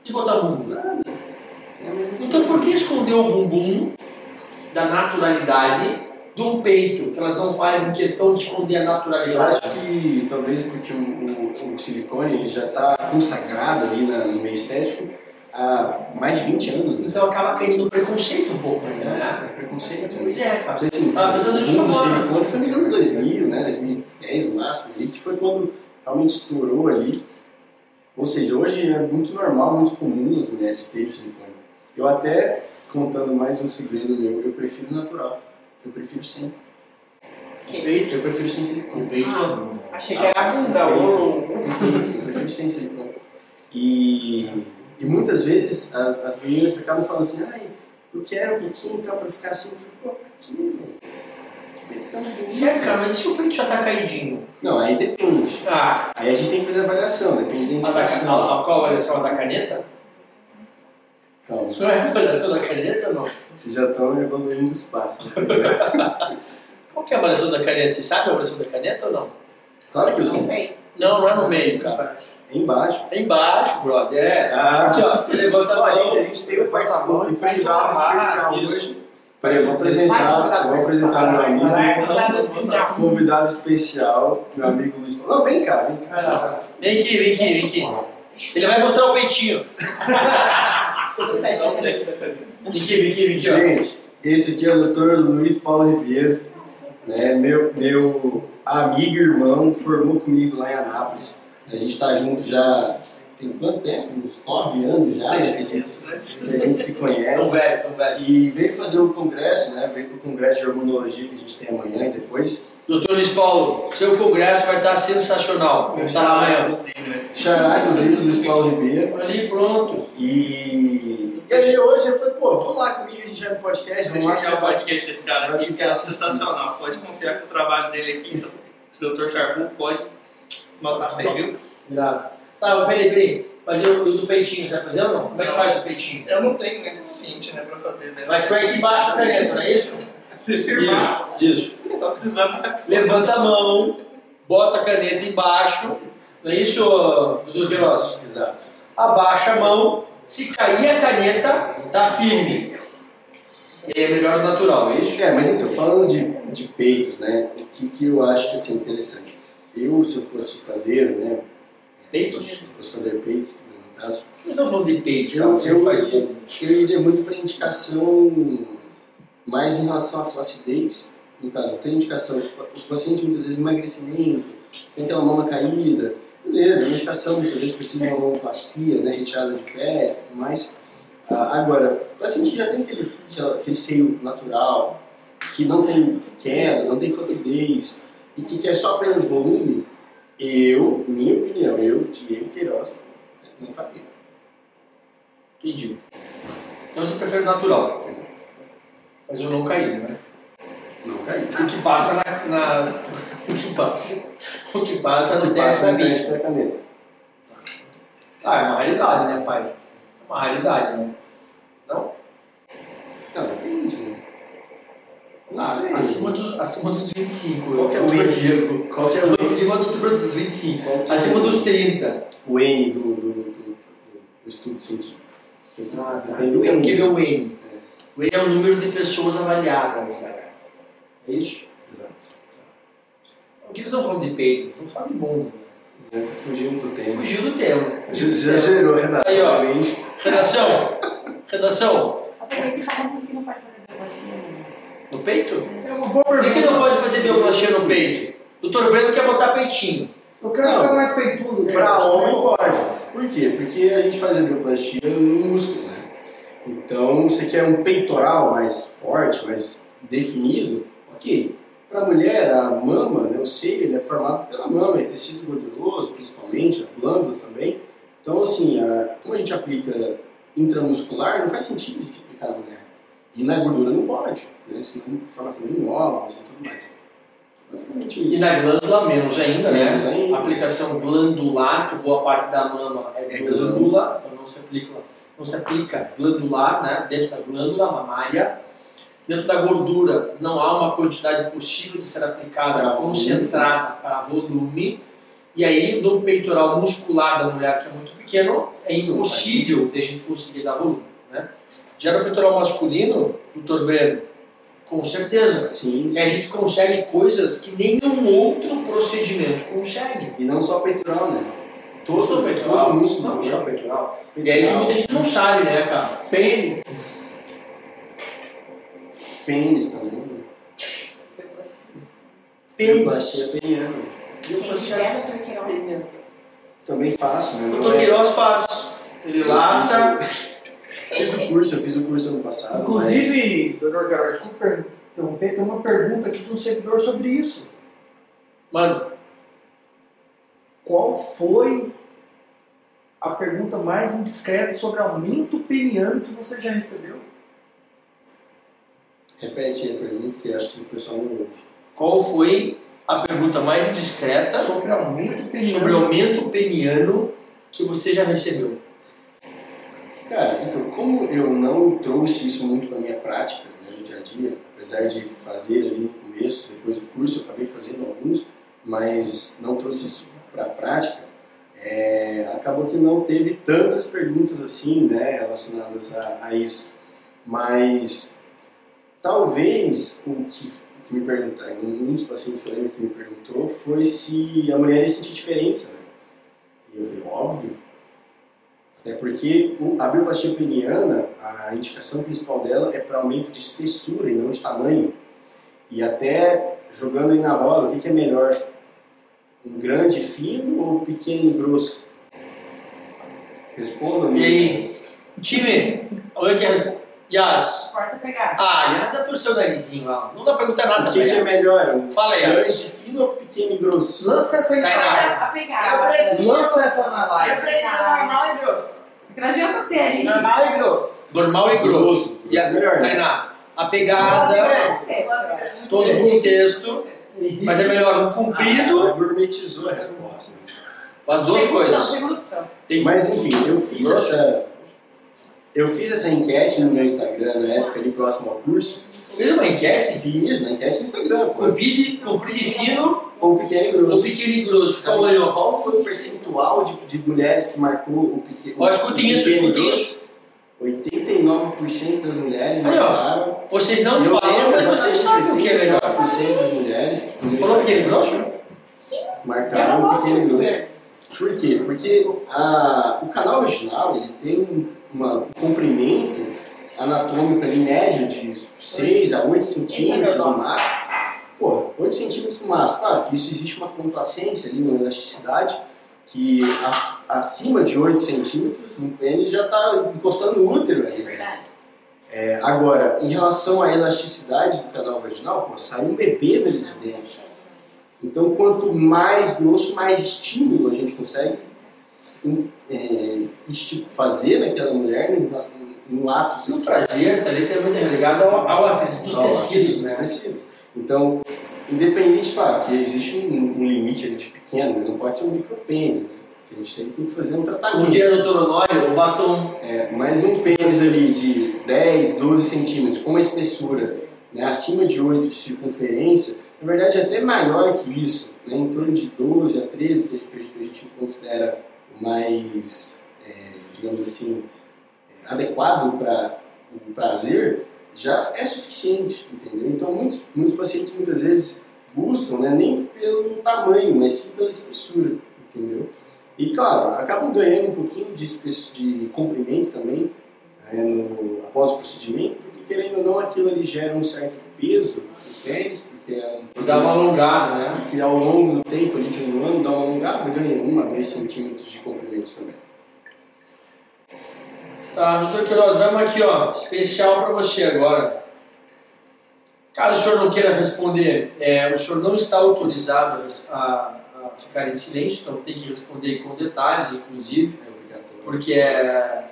e botar bumbum? É Então por que esconder o bumbum da naturalidade de um peito, que elas não fazem questão de esconder a Eu naturalidade? acho que talvez porque o, o, o silicone ele já está consagrado ali na- no meio estético há mais de 20 anos, né? Então acaba caindo no preconceito um pouco, né? É preconceito. Pois é, cara. Porque, assim, Tava pensando o nisso do agora. silicone foi nos anos 2000, né? 2010 no máximo, ali, que foi quando realmente estourou ali. Ou seja, hoje é muito normal, muito comum as mulheres terem silicone. Eu até, contando mais um segredo meu, eu prefiro natural. Eu prefiro sem. Peito, Eu prefiro sem silicone. peito. Achei que era a bunda. Peito, o- peito, eu prefiro sem silicone. E, e muitas vezes as, as meninas acabam falando assim, ai, eu quero um pouquinho então pra ficar assim. Eu falo, pô, pra quê, Certo, cara, mas e se o peito já tá caidinho? Não, aí depende. Ah, Aí a gente tem que fazer a avaliação, depende da a, da, indicação. a, a, qual a avaliação da caneta? Calma, Não é a avaliação da caneta ou não? vocês já estão evoluindo os passos. né? Qual que é a avaliação da caneta? Você sabe a avaliação da caneta ou não? claro que eu Não sei. sei. Não, não é no meio, cara. É embaixo. É embaixo, brother. É. Ah, Aqui, ó, você levanta a mão. gente, a gente tem um participante, um convidado Ah, especial isso. hoje. Peraí, eu vou apresentar, vou apresentar meu amigo, Convidado especial. meu amigo Luiz Paulo. Não, vem cá, vem cá. Vem aqui, vem aqui, vem aqui. Ele vai mostrar o peitinho. Vem aqui, vem aqui, vem aqui. Gente, esse aqui é o Dr. Luiz Paulo Ribeiro, né, meu, meu amigo e irmão, formou comigo lá em Anápolis. A gente está junto já tem quanto tempo? Uns nove anos já, né, que a gente, a gente se Tão conhece. velho, tão velho. E veio fazer o congresso, né? Veio pro congresso de hormonologia que a gente tem amanhã e depois. Doutor Luiz Paulo, seu congresso vai estar sensacional. Vamos estar amanhã. Xará, inclusive, Luiz Paulo Ribeiro. Ali, pronto. E, e aí hoje eu falei, pô, vamos lá comigo, a gente vai no podcast, vamos é você o vai. podcast desse cara aqui, que é sensacional. Pode confiar que o trabalho dele aqui, então, o Dr. Charbu pode botar fé, viu? Cuidado. Tá, mas peraí, peraí. Mas e o o do peitinho, você vai fazer ou não? Como é que faz o peitinho? Eu não tenho né, suficiente né, pra fazer, né? Mas põe aqui embaixo a caneta, não é isso? Se firmar, Isso, isso. tá precisando. Levanta a mão, bota a caneta embaixo. Não é isso, doutor Queiroz? Exato. Abaixa a mão. Se cair a caneta, tá firme. É melhor o natural, é isso? É, mas então, falando de, de peitos, né? O que, que eu acho que assim, interessante? Eu, se eu fosse fazer, né? Peitos? Se fosse fazer peitos, né, no caso, Nós estamos falando de peito, Eu- eu- faz eu iria muito para indicação mais em relação à flacidez. No caso, tenho indicação, o paciente muitas vezes emagrecimento, tem aquela mama caída, beleza, é uma indicação, muitas vezes precisa de uma mamoplastia, né, retirada de pele e tudo mais. Ah, agora, o paciente que já tem aquele, aquele seio natural, que não tem queda, não tem flacidez, e que quer só apenas volume, eu, minha opinião, eu, Diego Queiroz, não faria. Entendi. Então você prefere o natural. Mas eu não caí, né? Não caí. O que passa na. na- o que passa. O que passa no que teste da bica. teste da caneta. Ah, é uma raridade, né, pai? É uma raridade, né? Não? Não, depende, né? Não Ah, sei. acima, do, acima dos 25. Qual que é o N? Diego. Qual que é o N, Acima do, dos 25. Qual que é Acima dos 30. o N do, do, do, o estudo científico. Tem que, Ah, tá. depende do Tem que ver N. o N. O N é o número de pessoas avaliadas, cara. É isso? Exato. O que eles estão falando de peito? Eles estão falando de bunda. né? Exato, fugindo do tempo. Fugiu do tema. né? Já, já gerou a redação Aí, ó. Redação. Redação. Aproveita e fala por que não pode fazer bioplastia no- peito? É uma boa Por que, pergunta. que não pode fazer bioplastia no peito? Doutor Breno quer botar peitinho. Eu quero Não. ficar mais peitudo. Para homem pode. Por quê? Porque a gente faz a bioplastia no músculo, né? Então, você quer um peitoral mais forte, mais definido, ok. Para mulher, a mama, né, o seio, ele é formado pela mama, é tecido gorduroso, principalmente, as glândulas também. Então, assim, a- como a gente aplica intramuscular, não faz sentido a gente aplicar na mulher. E na gordura não pode, né? Senão formação de nódulos e tudo mais. Basicamente E isso. na glândula, menos ainda, né? Menos ainda. A aplicação glandular, que boa parte da mama é, É glândula, então não se aplica, não se aplica glandular, né? Dentro da glândula mamária. Dentro da gordura, não há uma quantidade possível de ser aplicada Para volume. concentrada para volume. E aí, no peitoral muscular da mulher, que é muito pequeno, é impossível de a gente conseguir dar volume. Né? Já no peitoral masculino, doutor Breno, com certeza, Sim, sim. e a gente consegue coisas que nenhum outro procedimento consegue. E não só peitoral, né? Todo, Só peitoral, todo músculo. não só peitoral. E aí Peitoral, muita gente não sabe, né, cara? Pênis. Pênis também. né? Pênis. Peniana. Quem quiser, doutor Queiroz. Também faço, né? O doutor é- Queiroz faz. Ele laça. O curso, eu fiz o curso ano passado. Inclusive, doutor Queiroz, desculpa per- interromper, tem uma pergunta aqui de um seguidor sobre isso. Mano, Qual foi a pergunta mais indiscreta sobre aumento peniano que você já recebeu? mas repete aí a pergunta que acho que o pessoal não ouve. qual foi a pergunta mais indiscreta Sobre aumento peniano. sobre o aumento peniano que você já recebeu? Cara, então, como eu não trouxe isso muito para minha prática, né, no dia a dia, apesar de fazer ali no começo, depois do curso, eu acabei fazendo alguns, mas não trouxe isso para a prática, é, acabou que não teve tantas perguntas assim, né, relacionadas a, a isso. Mas talvez o que, que me perguntaram, um dos pacientes que eu lembro que me perguntou foi se a mulher ia sentir diferença, né? E eu falei, óbvio. Até porque a bioplastia peniana, a indicação principal dela é para aumento de espessura e não de tamanho. E até jogando aí na roda, o que, que é melhor? Um grande fino ou pequeno e grosso? Responda E aí? Time, alguém quer responder? Yas. Corta a pegada. Ah, Yas já torceu o narizinho lá. Não dá pra perguntar nada O que, que é melhor? Um Fala, grande, Yas. fino ou pequeno e grosso? Lança essa aí na live. A Eu pegada. prefiro- Lança essa na Eu live. prefiro normal e grosso. Porque não adianta ter ali. Normal e grosso. Normal e grosso. Grosso, E a, é melhor, né? Tainá, a pegada, todo o contexto, mas é melhor um Ah, comprido, ela gourmetizou a resposta. as duas coisas. Tem Mas enfim, eu fiz essa. Eu fiz essa enquete no meu Instagram na época, ali próximo ao curso. Fez uma enquete? Fiz na enquete no Instagram, pô. Comprido, comprido e fino Ou pequeno e ou grosso. pequeno e grosso. Qual Sabe ganhou? Qual foi o percentual de, de mulheres que marcou o pequeno Ó, escutem isso, pequeno e escutem grosso? isso. 89% das mulheres Aí, ó. marcaram. Vocês não Eu falam, mas vocês sabem o que é melhor. 89% das mulheres Você falou pequeno e grosso? marcaram o pequeno e grosso. Por quê? Porque a, o canal vaginal ele tem um- uma, um comprimento anatômico ali médio de 6 a 8 centímetros no máximo. Porra, 8 centímetros no máximo. Claro que isso existe uma complacência ali, uma elasticidade, que a- acima de 8 centímetros no pênis já está encostando no útero ali. né? É, agora, em relação à elasticidade do canal vaginal, pô, sai um bebê dali de dentro. Então, quanto mais grosso, mais estímulo a gente consegue um, é, fazer naquela mulher no, no ato No prazer, tá ali também ligado ao, ao atrito dos Ao tecidos, dos né? tecidos. Então, independente, claro, que existe um, um limite de pequeno, né? não pode ser um micropênis, né? Que a gente tem que fazer um tratamento. o doutor Honório, o batom É, mas um pênis ali de 10, 12 centímetros, com uma espessura né, acima de 8 de circunferência, na verdade é até maior que isso, né, em torno de 12 a 13, que a gente, que a gente considera mais é, digamos assim, é, adequado para o prazer, já é suficiente, entendeu? Então, muitos, muitos pacientes muitas vezes buscam, né, nem pelo tamanho, mas sim pela espessura, entendeu? E, claro, acabam ganhando um pouquinho de, de comprimento também né, no- após o procedimento, porque, querendo ou não, aquilo ali gera um certo peso no pênis, porque é um Dá uma alongada, né? que ao longo do tempo, ali de um ano, dá uma alongada, ganha 1 a 2 centímetros de comprimento também. Tá, doutor Queiroz, vamos aqui, ó, especial para você agora. Caso o senhor não queira responder, é, o senhor não está autorizado a, a ficar em silêncio, então tem que responder com detalhes, inclusive, É obrigatório. porque é,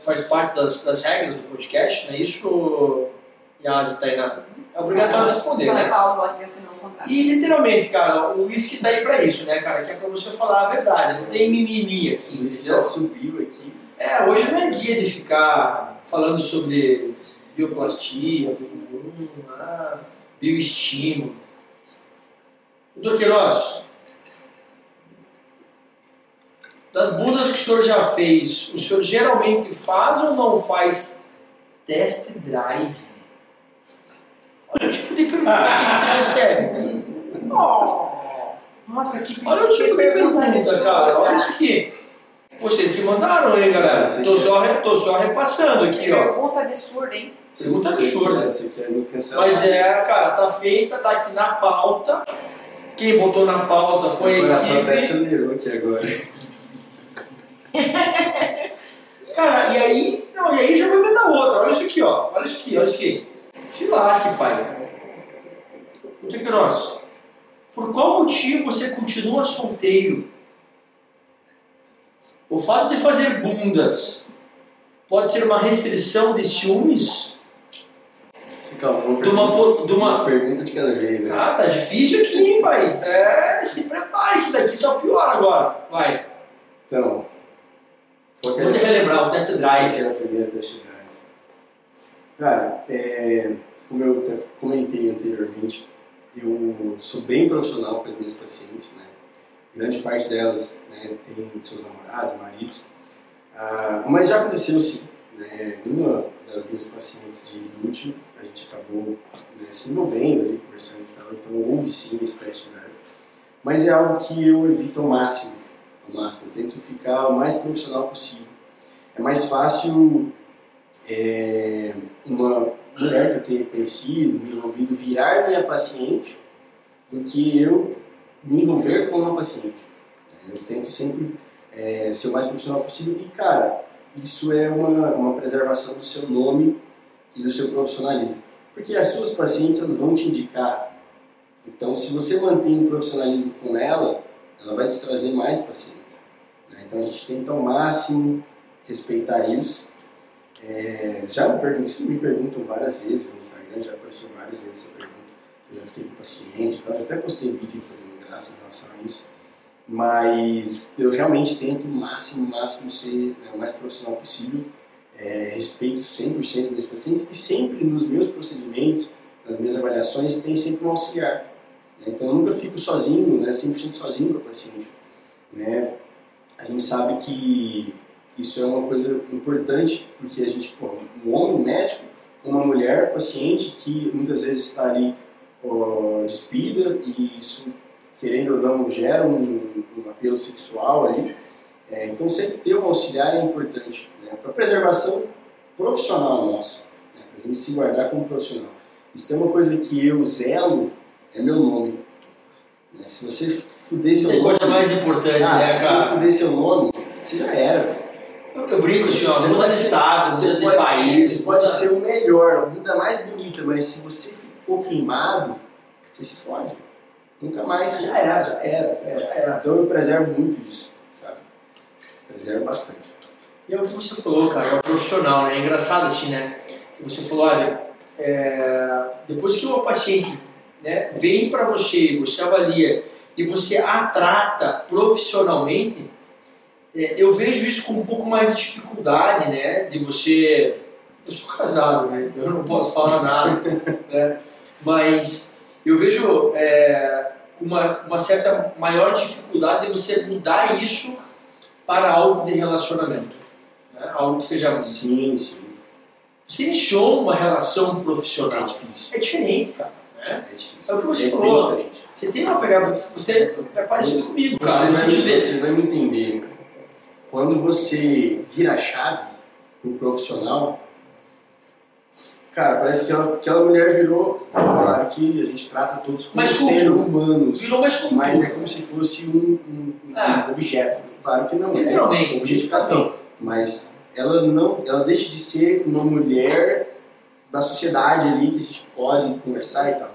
faz parte das, das regras do podcast, não é isso, Yas e Tainá? É obrigatório responder, Aquela né? o contrato. E literalmente, cara, o uísque tá aí pra isso, né, cara? Que é pra você falar a verdade, não tem mimimi aqui. Por isso que entendeu? já subiu aqui. É, hoje não é dia de ficar falando sobre bioplastia, bumbum, ah, bioestímulo. Doutor Queiroz, das bundas que o senhor já fez, o senhor geralmente faz ou não faz test drive? Olha o tipo de pergunta que a gente recebe. Oh, nossa, que Olha o tipo de pergunta, cara. Olha isso aqui. Vocês que mandaram, hein, galera? Tô só, tô só repassando aqui, ó. Pergunta absurda, hein? Pergunta absurda. quer- Você quer me cancelar? Mas é, cara, tá feita, tá aqui na pauta. Quem botou na pauta foi O a coração até acelerou aqui agora. Cara, e aí, não, e aí já vai mandar outra. Olha isso aqui, ó. Olha isso aqui, olha isso aqui. Se lasque, pai. Doutor Queiroz, por qual motivo você continua solteiro? O fato de fazer bundas pode ser uma restrição de ciúmes? Calma, uma De uma, pergunta, de uma, uma pergunta de cada vez, né? Ah, tá difícil aqui, hein, pai? É, se prepare que daqui só piora agora. Vai. Então, Vou te relembrar o test drive. era a primeira? Cara, é, como eu até comentei anteriormente, eu sou bem profissional com as minhas pacientes, né? Grande parte delas né, tem seus namorados, maridos. Ah, mas já aconteceu sim. Né? Uma das minhas pacientes de último, a gente acabou né, se envolvendo ali, conversando e tal. Então houve sim esse test drive. Mas é algo que eu evito ao máximo. Ao máximo. Eu tento ficar o mais profissional possível. É mais fácil é, uma mulher que eu tenha conhecido, me envolvido, virar minha paciente do que eu me envolver com uma paciente. Eu tento sempre é, ser o mais profissional possível e, cara, isso é uma, uma preservação do seu nome e do seu profissionalismo. Porque as suas pacientes, elas vão te indicar. Então, se você mantém o profissionalismo com ela, ela vai te trazer mais pacientes. né? Então, a gente tenta ao máximo respeitar isso. É, já me, perguntam várias vezes no Instagram, já apareceu várias vezes essa pergunta. Eu já fiquei com paciente e tal, já até postei vídeo fazendo graça em relação a isso. Mas eu realmente tento o máximo, o máximo ser né, o mais profissional possível. É, respeito 100% dos meus pacientes e sempre nos meus procedimentos, nas minhas avaliações, tem sempre um auxiliar. né? Então eu nunca fico sozinho, né, 100% sozinho com o paciente. Né? A gente sabe que isso é uma coisa importante, porque a gente, pô, um homem médico uma mulher paciente que muitas vezes está ali ó, despida e isso, querendo ou não, gera um, um apelo sexual ali. É, então sempre ter um auxiliar é importante né, para preservação profissional nossa, né, para a gente se guardar como profissional. Isso tem uma coisa que eu zelo, é meu nome. né? Se você fuder seu Tem nome, coisa mais importante, ah, né, se você cara? fuder seu nome, você já era. Eu, eu brinco ó, Você muda de estado, Você muda de pode, país. você pode ser o melhor, a bunda mais bonita, mas se você for queimado, você se fode. Nunca mais. Já era. Já era. é. É, Então eu preservo muito isso, sabe? Preservo bastante. E é o que você falou, cara, é o profissional, né? É engraçado assim, né? Você falou, olha, é, depois que uma paciente né, vem para você, você avalia e você a trata profissionalmente, é, eu vejo isso com um pouco mais de dificuldade, né? De você. Eu sou casado, né? Então eu não posso falar nada, né? Mas eu vejo é, uma, uma certa maior dificuldade de você mudar isso para algo de relacionamento. né? algo que seja. Sim, sim. Você iniciou uma relação É profissional. difícil. É diferente, cara. Né? É difícil. É o que você é falou. Você tem uma pegada. Você é parecido comigo, cara. Você vai, você vai me entender. Quando você vira a chave pro profissional, cara, parece que aquela, aquela mulher virou. Claro que a gente trata todos como seres humanos. Virou mais comum. Mas é como se fosse um, um- um Ah. objeto. Claro que não é. Objetificação. Mas ela não. Ela deixa de ser uma mulher da sociedade ali que a gente pode conversar e tal.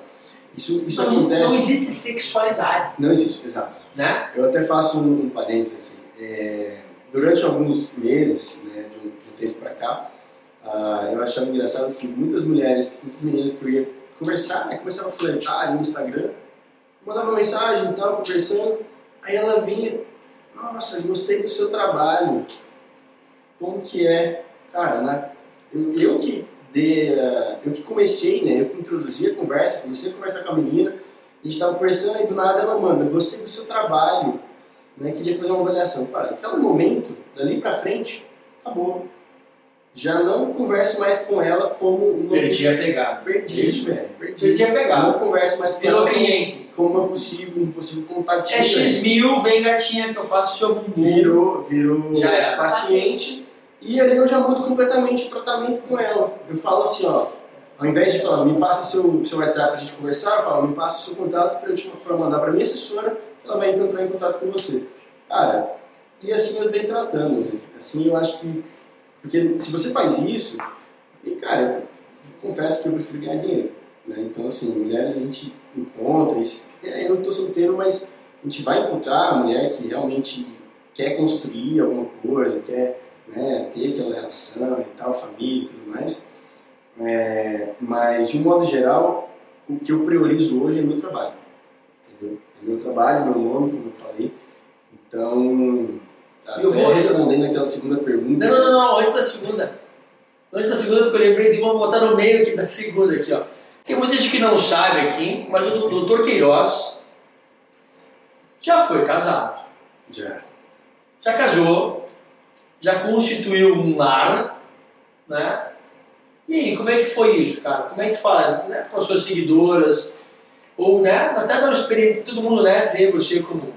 Isso, isso não, acontece. não existe sexualidade, Não existe, exato. né? Eu até faço um, um parênteses aqui. É, durante alguns meses, né, de, um, de um tempo pra cá, ah, eu achava engraçado que muitas mulheres, muitas meninas que eu ia conversar, né, começava a flertar no Instagram, mandava mensagem e tal, conversando, aí ela vinha, nossa, gostei do seu trabalho, como que é? Cara, na- eu, eu que dei, ah, eu que comecei, né, eu que introduzi a conversa, comecei a conversar com a menina, a gente estava conversando e do nada ela manda, gostei do seu trabalho, né, queria fazer uma avaliação. Cara, naquele momento, dali pra frente, acabou. Já não converso mais com ela como uma Perdi a pegada. Perdi, velho. Perdi. Perdi a pegada. Não converso mais com Virou ela como, cliente. como uma possível, um possível contatinho. É X mil, vem gatinha que eu faço o seu bumbum. Virou, virou Já era. paciente. E ali eu já mudo completamente o tratamento com ela. Eu falo assim, ó, ao invés de falar, me passa seu, seu WhatsApp pra gente conversar, eu falo, me passa seu contato pra eu te pra mandar pra minha assessora, ela vai entrar em contato com você. Cara, e assim eu venho tratando. né? Assim eu acho que. Porque se você faz isso, e cara, confesso que eu prefiro ganhar dinheiro. Né? Então, assim, mulheres a gente encontra, é, eu tô solteiro, mas a gente vai encontrar a mulher que realmente quer construir alguma coisa, quer né, ter aquela relação e tal, família e tudo mais. É, mas, de um modo geral, o que eu priorizo hoje é meu trabalho. Entendeu? Meu trabalho, meu nome, como eu falei. Então, até Eu vou- respondendo aquela segunda pergunta. Não, não, não, não, antes da segunda. Antes da segunda, porque eu lembrei de uma botar no meio aqui da segunda aqui, ó. Tem muita gente que não sabe aqui, mas o doutor Queiroz já foi casado. Já. Já casou, já constituiu um lar, né? E aí, como é que foi isso, cara? Como é que fala, né, para as suas seguidoras, ou, né, até dar uma experiência, todo mundo, né, vê você como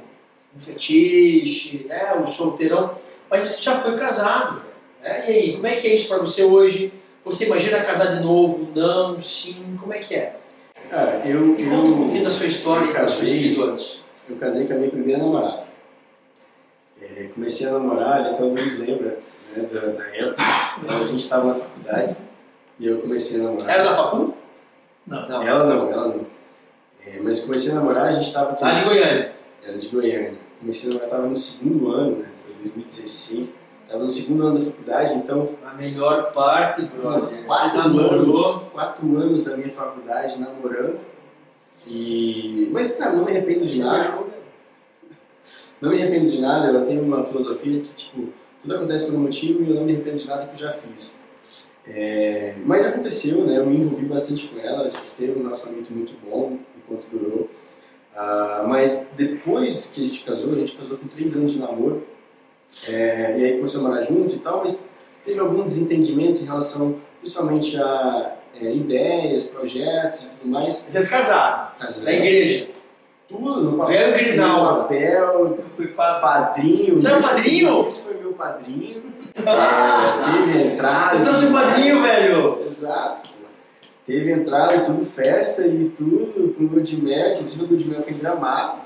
um fetiche, né, o solteirão, mas você já foi casado, né? E aí, como é que é isso para você hoje? Você imagina casar de novo? Não? Sim? Como é que é? Cara, eu, Me conta um pouquinho eu, da sua história eu e casei- seguidoras. eu casei com a minha primeira namorada. É, comecei a namorar, ele talvez lembra né, da, da época. Então, a gente estava na faculdade e eu comecei a namorar. Era da facul? Não. Não. Ela não, ela não. É, mas comecei a namorar, a gente estava aqui. Lá de Goiânia. Era de Goiânia. Comecei a namorar, estava no segundo ano, né? Foi 2016. Estava no segundo ano da faculdade, então A melhor parte, brother. quatro anos, quatro anos da minha faculdade namorando. E... Mas, cara, não me arrependo de nada. Não me arrependo de nada. Eu tenho uma filosofia que, tipo, tudo acontece por um motivo e eu não me arrependo de nada que eu já fiz. É, Mas aconteceu, né? Eu me envolvi bastante com ela. A gente teve um relacionamento muito bom enquanto durou. Ah, mas depois que a gente casou, a gente casou com três anos de namoro. É, e aí começou a morar junto e tal, mas teve alguns desentendimentos em relação, principalmente a é, ideias, projetos e tudo mais. Vocês casaram. Casamos. Na igreja. Tudo no papel. Velho Grinaldo. No papel, fui padrinho. Você era padrinho? Esse foi meu padrinho. É, teve entrada. Você trouxe um padrinho, velho. Exato. Teve entrada, tudo festa e tudo, com lua de mel, inclusive a lua de mel foi em gramado.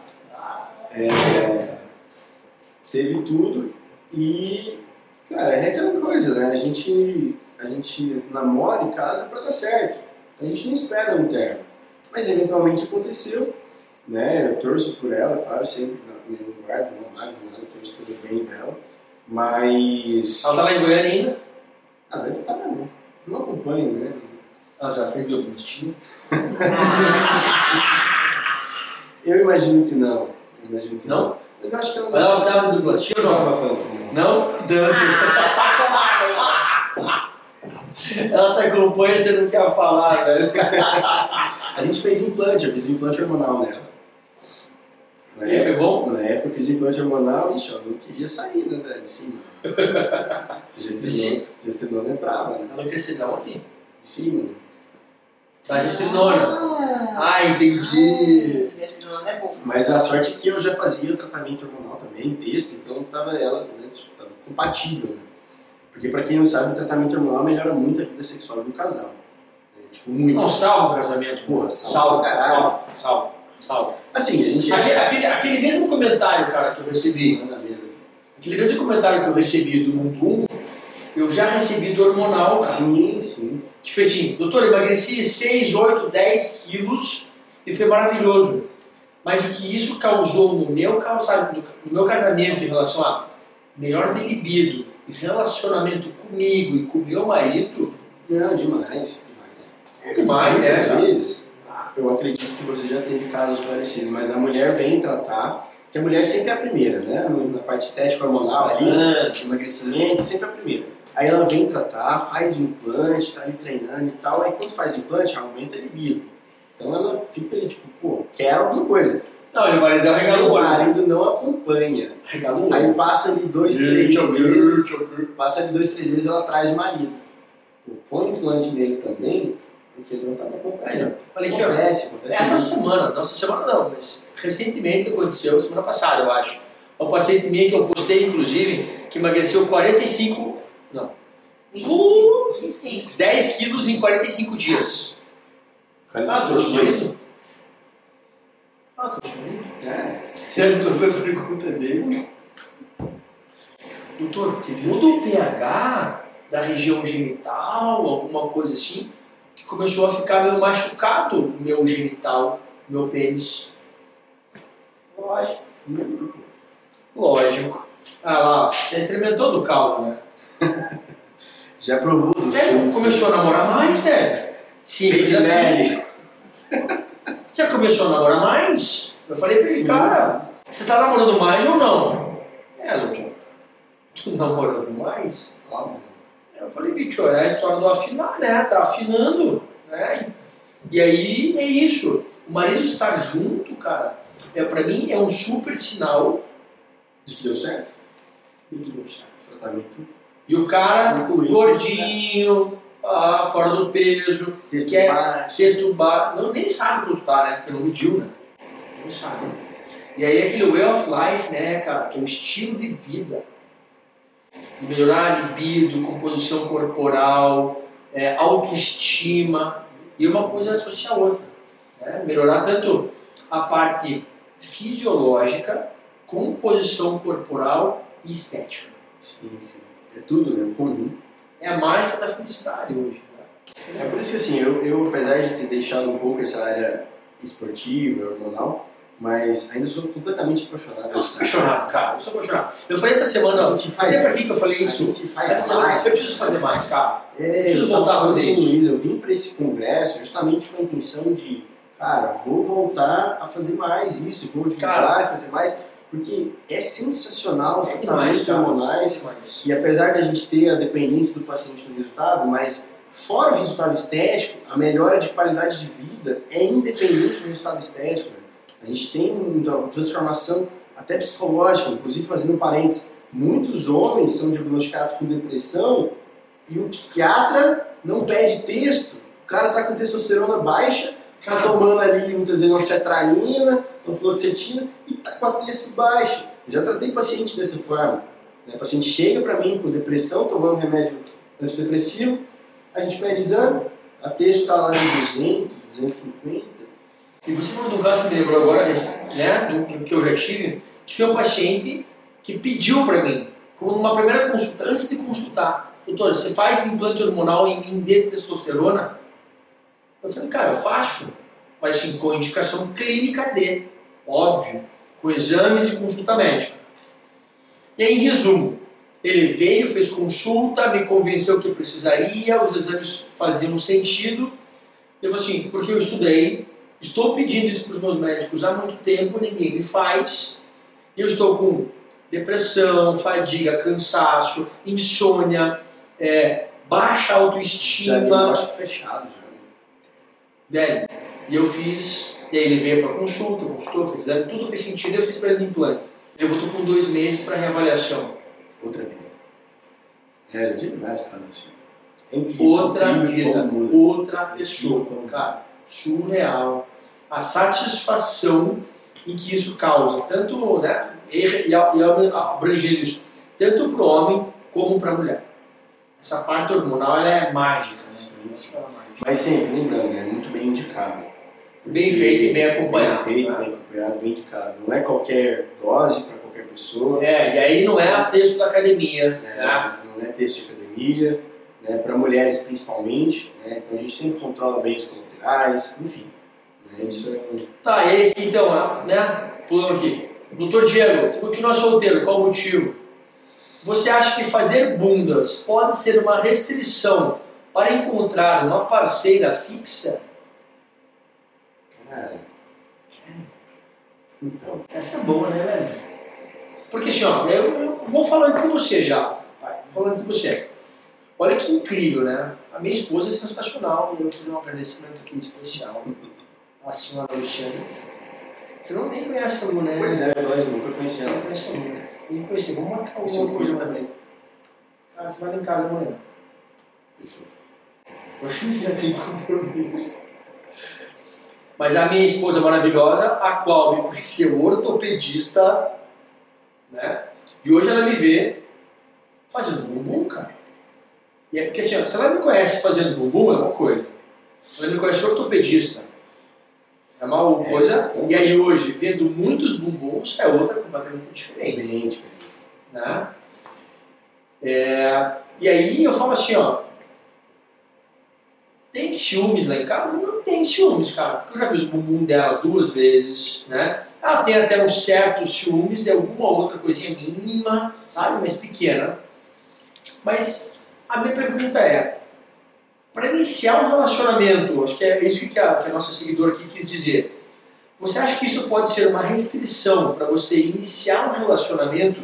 É, teve tudo e, cara, é aquela coisa, né? A gente, a gente namora e casa pra dar certo. A gente não espera um termo. Mas eventualmente aconteceu, né? Eu torço por ela, claro, sempre no lugar, não mais nada, eu torço pelo bem dela. Mas. Ela tá lá em Goiânia ainda? Ah, deve estar, né? Não acompanho, né? Ela já fez meu postinho. Eu imagino que não. Eu imagino que Não? Mas eu acho que ela Mas ela sabe do postinho ou não? não tanto. não. Não? Tanto. Ela te acompanha, você não quer falar, velho. A gente fez implante, eu fiz um implante hormonal nela. Na E aí, foi época, bom? na época eu fiz o implante hormonal, ixi, eu não queria sair, né, velho, de cima. Gestrinona é brava, né? Ela cresceu da onde? De cima, né? Da gestrinona. Ah, entendi. Esse não é bom. Mas a sorte é que eu já fazia o tratamento hormonal também, texto, então tava ela, né, tipo, tava compatível, né? Porque pra quem não sabe, o tratamento hormonal melhora muito a vida sexual do casal. né? Tipo, muito. Não, salva o casamento. Porra, salva Salva, salva, salva, salva. Assim, a gente Aquele, aquele, aquele mesmo comentário, cara, que eu recebi, na mesa. aquele mesmo comentário que eu recebi do Mundo 1, eu já recebi do hormonal, cara. Sim, sim. Que fez assim, doutor, eu emagreci 6, 8, 10 quilos e foi maravilhoso. Mas o que isso causou no meu, no, no meu casamento em relação a melhor de libido e relacionamento comigo e com meu marido, Não, demais, demais. é demais, né? Muitas cara? vezes, eu acredito que você já teve casos parecidos, mas a mulher vem tratar, que a mulher sempre é a primeira, né? Na parte estética hormonal ali, emagrecimento, sempre a primeira. Aí ela vem tratar, faz o implante, tá ali treinando e tal, aí quando faz o implante, aumenta a libido. Então ela fica ali, tipo, pô, quer alguma coisa. Não, meu marido é Aí regalo o o olho. marido não acompanha. Regalo o Aí passa ali dois, três meses, passa de dois, três meses ela traz o marido. Põe o implante nele também, porque ele não estava acompanhando. Aqui, ó. Acontece, acontece. Essa muito. semana, não essa semana não, mas recentemente aconteceu, semana passada eu acho. Uma paciente minha que eu postei, inclusive, que emagreceu 45, não, 25. 25. 10 quilos em 45 dias. Ah, tô dias. Ah, tô chamando. É, Essa foi a pergunta dele. Doutor, muda o pH da região genital, alguma coisa assim, que começou a ficar meio machucado meu genital, meu pênis. Lógico. Lógico. Ah lá, você experimentou do caldo, né? já provou do É, suco. começou a namorar mais, velho. Simples Fake assim. Já começou a namorar mais? Eu falei pra ele, cara, você tá namorando mais ou não? É, doutor. Tu namorando mais? Óbvio. Eu falei, bicho, é a história do afinar, né? Tá afinando, né? E aí é isso. O marido estar junto, cara, é, pra mim é um super sinal De que deu certo. de que deu certo. Tratamento. E o cara, Incluído. gordinho, ah, fora do peso, Texto Que é- baixo. texto baixo, não, nem sabe quanto tá, né? Porque não mediu, né? Não sabe. E aí aquele way of life, né, cara, que é o estilo de vida. De melhorar a libido, composição corporal, é, autoestima. E uma coisa associa a outra. Né? Melhorar tanto a parte fisiológica, composição corporal e estética. Sim, sim. É tudo, né? Um conjunto. É a mágica da felicidade hoje. Né? É por isso que assim, eu, eu apesar de ter deixado um pouco essa área esportiva, hormonal, mas ainda sou completamente apaixonado. Eu sou apaixonado, cara. Eu sou apaixonado. Eu falei essa semana, A gente faz- pra que que eu falei A isso. gente faz Essa semana live. eu preciso fazer mais, cara. É, Preciso eu tava voltar a fazer o isso. Luiz, eu vim para esse congresso justamente com a intenção de, cara, vou voltar a fazer mais isso, vou divulgar e fazer mais, porque é sensacional os É tratamentos hormonais. Mas, E apesar da gente ter a dependência do paciente no resultado, mas fora o resultado estético, a melhora de qualidade de vida é independente do resultado estético. né? A gente tem uma transformação até psicológica, inclusive fazendo um parênteses, muitos homens são diagnosticados com depressão e o psiquiatra não pede texto, o cara tá com testosterona baixa, tá tomando ali muitas vezes uma sertralina, uma fluoxetina e tá com a texto baixa. Já tratei paciente dessa forma. Né? O paciente chega para mim com depressão, tomando remédio antidepressivo, a gente pede exame, a texto está lá em 200, 250. e você falou de um caso que lembrou agora, né, do que- eu já tive, que foi um paciente que pediu pra mim, como numa primeira consulta, antes de consultar, doutor, você faz implante hormonal em mim de testosterona? Eu falei, cara, eu faço, mas sim com indicação clínica de, óbvio, com exames e consulta médica. E aí, em resumo, ele veio, fez consulta, me convenceu que precisaria, os exames faziam sentido. Eu falei assim, porque eu estudei, estou pedindo isso para os meus médicos há muito tempo, ninguém me faz. E eu estou com depressão, fadiga, cansaço, insônia, é, baixa autoestima. fechado já. né? Velho, e eu fiz E aí ele veio para consulta, consultou, fez exame, tudo fez sentido, eu fiz para ele implante. Eu voltou com dois meses para reavaliação. Outra vida. É, eu tive vários casos assim. É incrível, Outra vida, outra pessoa, Como- cara. Surreal. A satisfação em que isso causa, tanto, né, e, e e a- abranger isso, tanto para o homem como para a mulher. Essa parte hormonal, ela é mágica. Né? É. Mas sempre, lembrando, é muito bem indicado. Bem feito e bem acompanhado, Bem feito, né? bem acompanhado, bem indicado. Não é qualquer dose para qualquer pessoa. É, e aí não é a texto da academia, né? né? Não é texto de academia, né? para mulheres principalmente. Né? Então a gente sempre controla bem os colaterais, enfim. Né? Isso é Tá, e aí, então, né? Pulando aqui. Doutor Diego, você continua solteiro, qual o motivo? Você acha que fazer bundas pode ser uma restrição para encontrar uma parceira fixa? Cara. Então. Essa é boa, né, velho? Porque assim, ó, eu, eu vou falar antes de você já. Vai, vou falar antes de você. Olha que incrível, né? A minha esposa é sensacional e eu fazer um agradecimento aqui especial à senhora Luciana. Você não nem conhece a Lu, né? Pois é, eu nunca conheci Não ela. conheço a Lu, né? Que conhecer. Vamos marcar eu coisa fui. também. Cara, você vai lá em casa amanhã. Fechou. Hoje já tem compromisso. Mas a minha esposa maravilhosa, a qual me conheceu ortopedista, né? E hoje ela me vê fazendo bumbum, cara. E é porque assim, ó, se ela me conhece fazendo bumbum, é uma coisa. Ela me conhece ortopedista. É uma É, coisa. com- E aí hoje, vendo muitos bumbuns, é outra completamente diferente Bem diferente. né? É, e aí eu falo assim, ó, tem ciúmes lá em casa? Não tem ciúmes, cara, porque eu já fiz o bumbum dela duas vezes, né? Ela tem até uns certos ciúmes de alguma outra coisinha mínima, sabe? Mas pequena. Mas a minha pergunta é, para iniciar um relacionamento, acho que é isso que a, que a nossa seguidora aqui quis dizer, você acha que isso pode ser uma restrição para você iniciar um relacionamento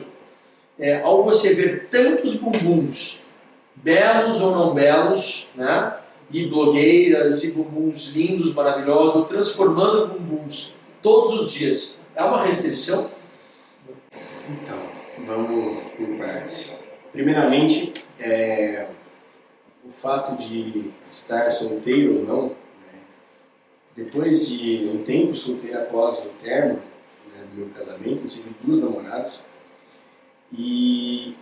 é, ao você ver tantos bumbuns, belos ou não belos, né? E blogueiras e bumbuns lindos, maravilhosos, transformando bumbuns todos os dias, é uma restrição? Então, vamos por partes. Primeiramente, é, o fato de estar solteiro ou não, né, depois de um tempo solteiro após o término né, do meu casamento, eu tive duas namoradas e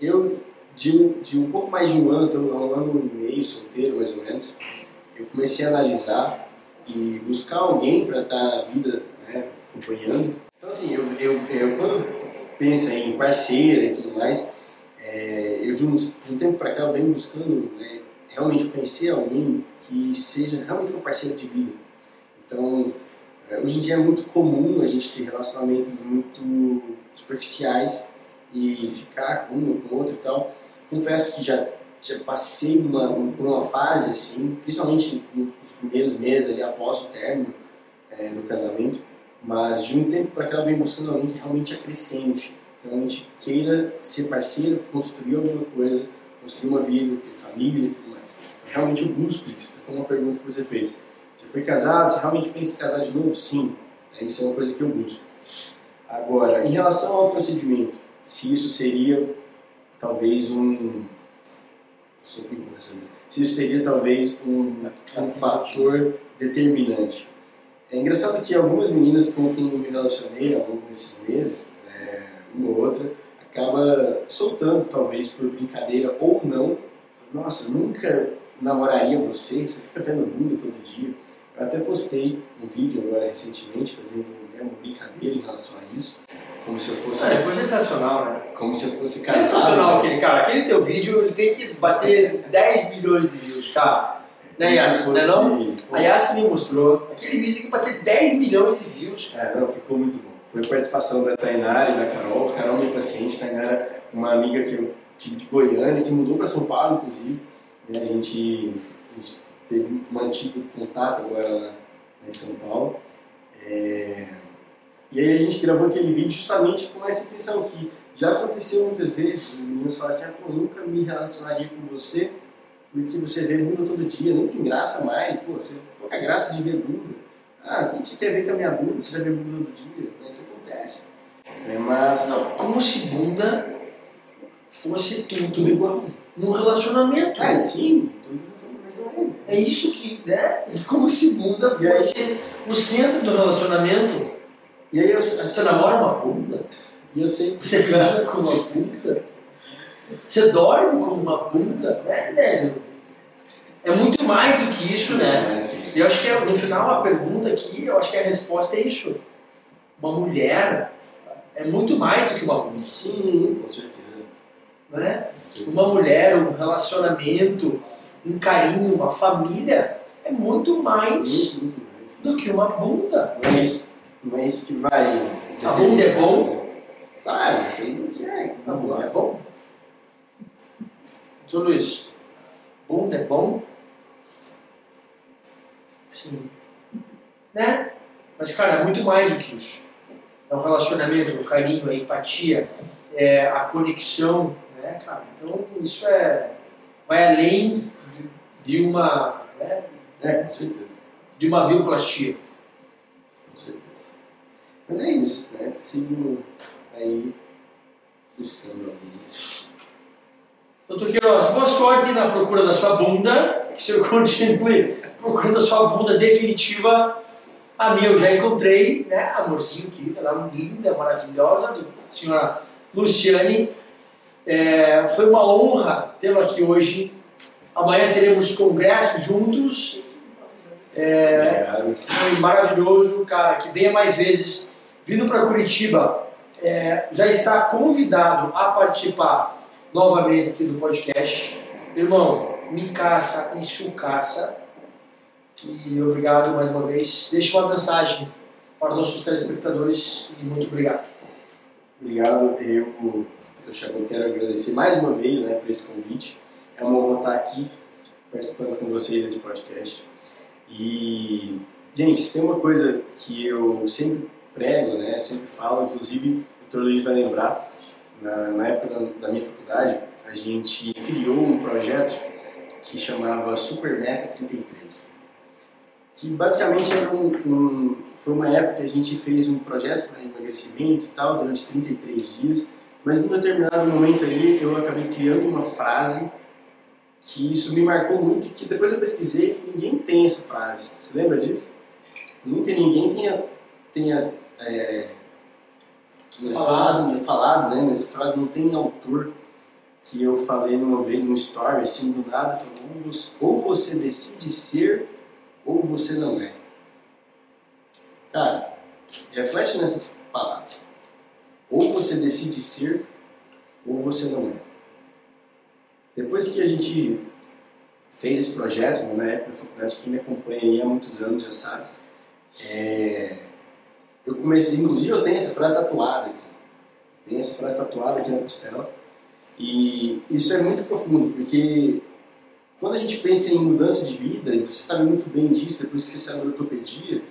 eu, de, um- de um pouco mais de um ano, tô há um ano e meio solteiro mais ou menos, eu comecei a analisar e buscar alguém para estar na vida né, acompanhando. Então, assim, eu, eu, eu quando pensa em parceira e tudo mais, é, eu de, de um tempo para cá venho buscando né, realmente conhecer alguém que seja realmente uma parceira de vida. Então, é, hoje em dia é muito comum a gente ter relacionamentos muito superficiais e ficar com uma com outra e tal. Confesso que já, já passei uma, um- por uma fase assim, principalmente nos primeiros meses ali após o término é, do casamento, mas de um tempo para cá eu venho buscando alguém que realmente acrescente, realmente queira ser parceiro, construir alguma coisa, construir uma vida, ter família e tudo mais. Realmente eu busco isso. Foi uma pergunta que você fez. Você foi casado? Você realmente pensa em casar de novo? Sim. É, Isso é uma coisa que eu busco. Agora, em relação ao procedimento, se isso seria talvez um. Vez. Se isso seria talvez um, um fator determinante. É engraçado que algumas meninas com quem eu me relacionei ao longo desses meses, uma ou outra, acaba soltando, talvez por brincadeira ou não. Nossa, nunca namoraria você, você fica vendo bunda todo dia. Eu até postei um vídeo agora recentemente fazendo né, uma brincadeira em relação a isso, como se eu fosse, Ah, foi sensacional, né? como se eu fosse casado. Sensacional aquele cara. Aquele teu vídeo ele tem que bater 10 milhões de views, cara. Né, Yas? Não é não? A Yas me mostrou. Aquele vídeo tem que bater 10 milhões de views. É, não, ficou muito bom. Foi a participação da Tainara e da Carol. Carol, minha paciente, Tainara, uma amiga que eu tive de Goiânia, que mudou para São Paulo, inclusive. E a gente, a gente teve mantido contato agora lá em São Paulo. É, E aí a gente gravou aquele vídeo justamente com essa intenção, que já aconteceu muitas vezes, os meninos falam assim, ah, pô, nunca me relacionaria com você, porque você vê bunda todo dia, nem tem graça mais, pô, você, que é graça de ver bunda? Ah, o que você quer ver com a minha bunda? Você já viu a bunda do dia? Né, Isso acontece. É, mas Não, como se bunda fosse tudo, tudo igual. num relacionamento. Ah, sim, tudo mas não é. É isso que, né? E como se bunda E aí- fosse o centro do relacionamento. E aí eu, Você assim, namora uma bunda? e eu sei Você pensa com uma bunda? Você dorme com uma bunda? Né, velho? É muito mais do que isso, né? mais que E eu acho que é, no final a pergunta aqui, eu acho que a resposta é isso. Uma mulher é muito mais do que uma bunda, Sim, com certeza. né? Uma mulher, um relacionamento, um carinho, uma família é muito mais Muito, muito mais. do que uma bunda. É é isso que vai. A bunda é bom? Claro, mundo quer. A bunda é bom? Doutor Luiz, bunda é bom? Sim. Né? Mas, cara, é muito mais do que isso. É o relacionamento, o carinho, a empatia, é a conexão, né, cara? Então, isso é... vai além de- uma, né, É, com certeza. de uma bioplastia. Com certeza. Mas é isso, né? Sigo aí buscando alguém. Doutor Queiroz, boa sorte na procura da sua bunda. Que o senhor continue procurando a sua bunda definitiva. A minha eu já encontrei, né? Amorzinho querido, ela é linda, maravilhosa, senhora Luciane. É, foi uma honra tê-lo aqui hoje. Amanhã teremos congresso juntos. É, foi maravilhoso, cara. Que venha mais vezes. Vindo para Curitiba, é, já está convidado a participar novamente aqui do podcast. Irmão, me caça, enxucaça. E obrigado mais uma vez. Deixa uma mensagem para os nossos telespectadores e muito obrigado. Obrigado. Eu, eu Chaco, quero agradecer mais uma vez né, por esse convite. É uma honra estar aqui participando com vocês desse podcast. E, gente, tem uma coisa que eu sempre prego, né, sempre falo, inclusive o Dr. Luiz vai lembrar, na, na época da, da minha faculdade, a gente criou um projeto que chamava Super Meta 33 que basicamente era um, um- foi uma época que a gente fez um projeto para emagrecimento e tal, durante 33 dias, mas num determinado momento ali eu acabei criando uma frase que isso me marcou muito, que depois eu pesquisei e ninguém tem essa frase. Você lembra disso? Nunca ninguém tenha, tenha é, frase, né, falado, né? Nessa frase não tem autor que eu falei uma vez no story, assim, do nada, falou, ou você decide ser ou você não é. Cara, reflete nessas palavras. Ou você decide ser, ou você não é. Depois que a gente fez esse projeto, né, na época da faculdade, quem me acompanha aí há muitos anos já sabe, é, eu comecei, inclusive eu tenho essa frase tatuada aqui. Tenho essa frase tatuada aqui na costela. E isso é muito profundo, porque quando a gente pensa em mudança de vida, e você sabe muito bem disso depois que você saiu da ortopedia,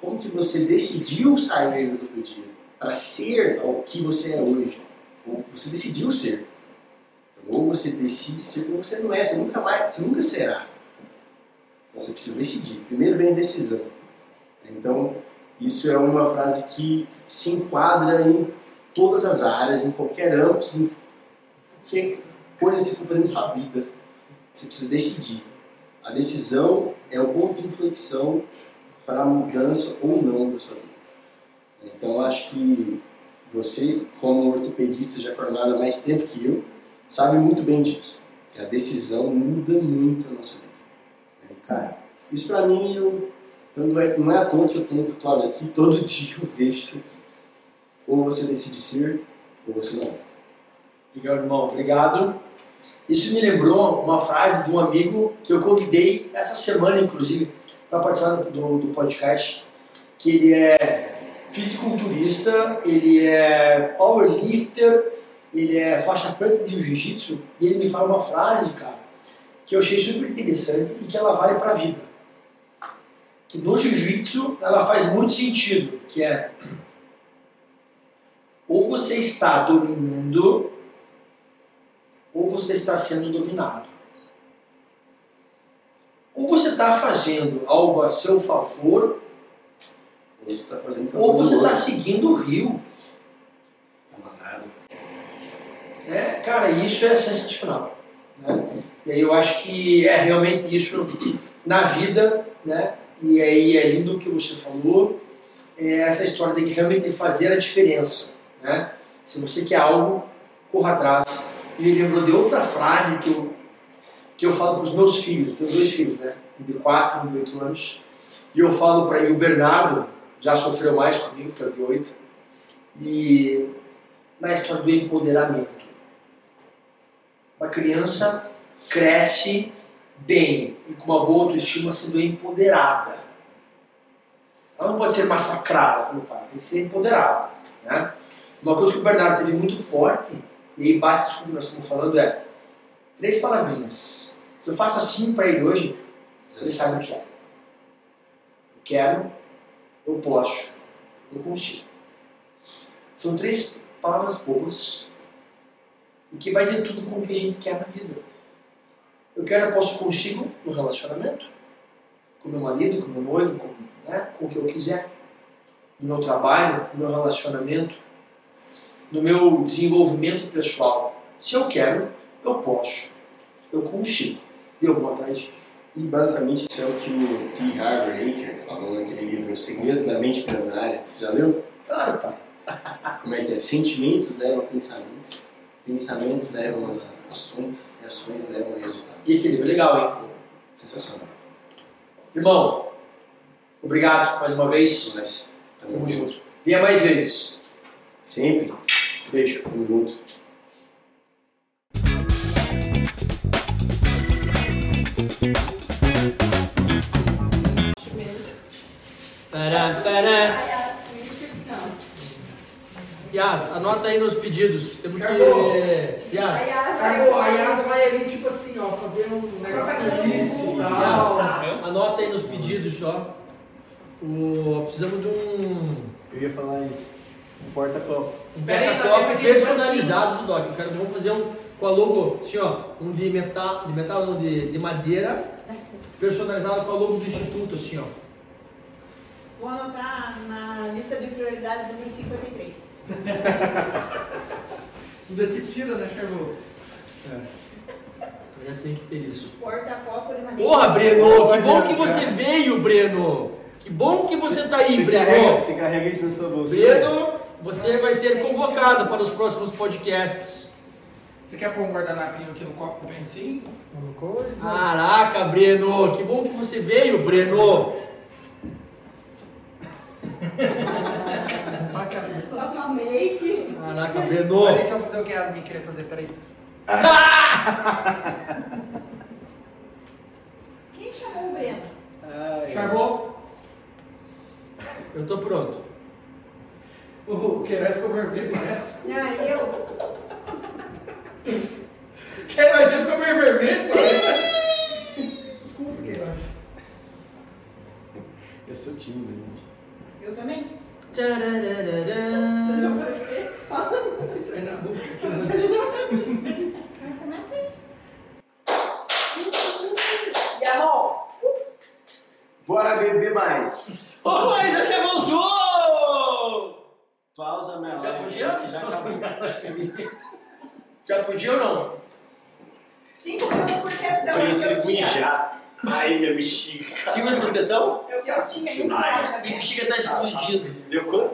como que você decidiu sair da ortopedia para ser o que você é hoje? Ou você decidiu ser. Então, ou você decide ser ou você não é, você nunca mais, você nunca será. Então você precisa decidir. Primeiro vem a decisão. Então, isso é uma frase que se enquadra em todas as áreas, em qualquer âmbito, em qualquer coisa que você for fazer na sua vida. Você precisa decidir. A decisão é o ponto de inflexão para a mudança ou não da sua vida. Então, acho que você, como ortopedista já formado há mais tempo que eu, sabe muito bem disso. Que a decisão muda muito a nossa vida. É, Cara, isso para mim, eu, tanto é, não é à toa que eu tenho tatuado aqui, todo dia eu vejo isso aqui. Ou você decide ser, ou você não é. Obrigado, irmão. Obrigado. Isso me lembrou uma frase de um amigo que eu convidei essa semana, inclusive, para participar do, do podcast, que ele é fisiculturista, ele é powerlifter, ele é faixa preta de jiu-jitsu, e ele me fala uma frase, cara, que eu achei super interessante e que ela vale para a vida. Que no jiu-jitsu ela faz muito sentido, que é ou você está dominando você está sendo dominado. Ou você está fazendo algo a seu favor, tá fazendo Ou você está outro. seguindo o rio. Tá. É, cara, isso é sensacional. Né? E aí eu acho que é realmente isso na vida, né? E aí é lindo o que você falou, é essa história de que realmente fazer a diferença, né? Se você quer algo, corra atrás. E me lembrou de outra frase que eu, que eu falo para os meus filhos, tenho dois filhos, né? Um de 4 e um de 8 anos. E eu falo para ele, o Bernardo já sofreu mais comigo, que é de 8. E na história do empoderamento. Uma criança cresce bem e com uma boa autoestima sendo empoderada. Ela não pode ser massacrada pelo pai, tem que ser empoderada. Né? Uma coisa que o Bernardo teve muito forte, e aí bate com o que nós estamos falando, é três palavrinhas. Se eu faço assim para ele hoje, ele sabe o que é. Eu quero, eu posso, eu consigo. São três palavras boas e que vai de tudo com o que a gente quer na vida. Eu quero, eu posso, consigo no relacionamento, com meu marido, com meu noivo, com, né, com o que eu quiser, no meu trabalho, no meu relacionamento, no meu desenvolvimento pessoal. Se eu quero, eu posso, eu consigo e eu vou atrás disso. E basicamente isso é o que o T. Harv Eker falou naquele livro Os Segredos da Mente Milionária. Você já leu? Claro, pai. Como é que é? Sentimentos levam a pensamentos, pensamentos levam a ações e ações levam a resultados. Esse livro é legal, hein? Sensacional. Irmão, obrigado mais uma vez. Mas Tamo junto. Venha mais vezes. Sempre. Beijo. Tamo junto. Pará, pará. Yas, anota aí nos pedidos. Temos que. Yas. Aí, ó, a Yas vai ali, tipo assim, ó, fazer um negócio feliz e tal. Yas, anota aí nos pedidos só. O, precisamos de um, Eu ia falar isso. Um porta-copo. um porta-copo tá personalizado do Doc. Eu quero, vamos fazer um com a logo, assim, ó, um de metal, de metal não, de, de madeira, personalizado com a logo do Instituto, assim, ó. Vou anotar na lista de prioridades número 53. Ainda te tira, né, Charvô? Eu já tenho que ter isso. Porta-copo de madeira. Porra, Breno, que bom que você veio, Breno. Que bom que você tá aí, Breno. você carrega isso na sua bolsa. Breno, você vai ser convocado para os próximos podcasts. Você quer pôr um guardanapinho aqui no copo também, assim? Uma coisa. Caraca, Breno, que bom que você veio, Breno. Uma make. Caraca, Breno. Peraí, deixa eu fazer o que a Yasmin queria fazer, peraí. Quem chamou o Breno? Charvô, Eu tô pronto. O Queiroz ficou vermelho, parece. Não, eu. Queiroz, você ficou meio vermelho, parece. Desculpa, Queiroz. Eu sou tímido, gente. Eu também. Deixa eu aparecer. Entra na boca. Vai começa aí. E amor? Bora beber mais! Ô, Raíssa já voltou! Pausa minha Já live. podia? Já acabou. Já podia ou não? Cinco minutos por questão. Preciso tinha. mijar. Ai, minha bexiga. Segunda por questão? Eu, eu tinha isso Ai, Minha bexiga tá explodindo. Deu quanto?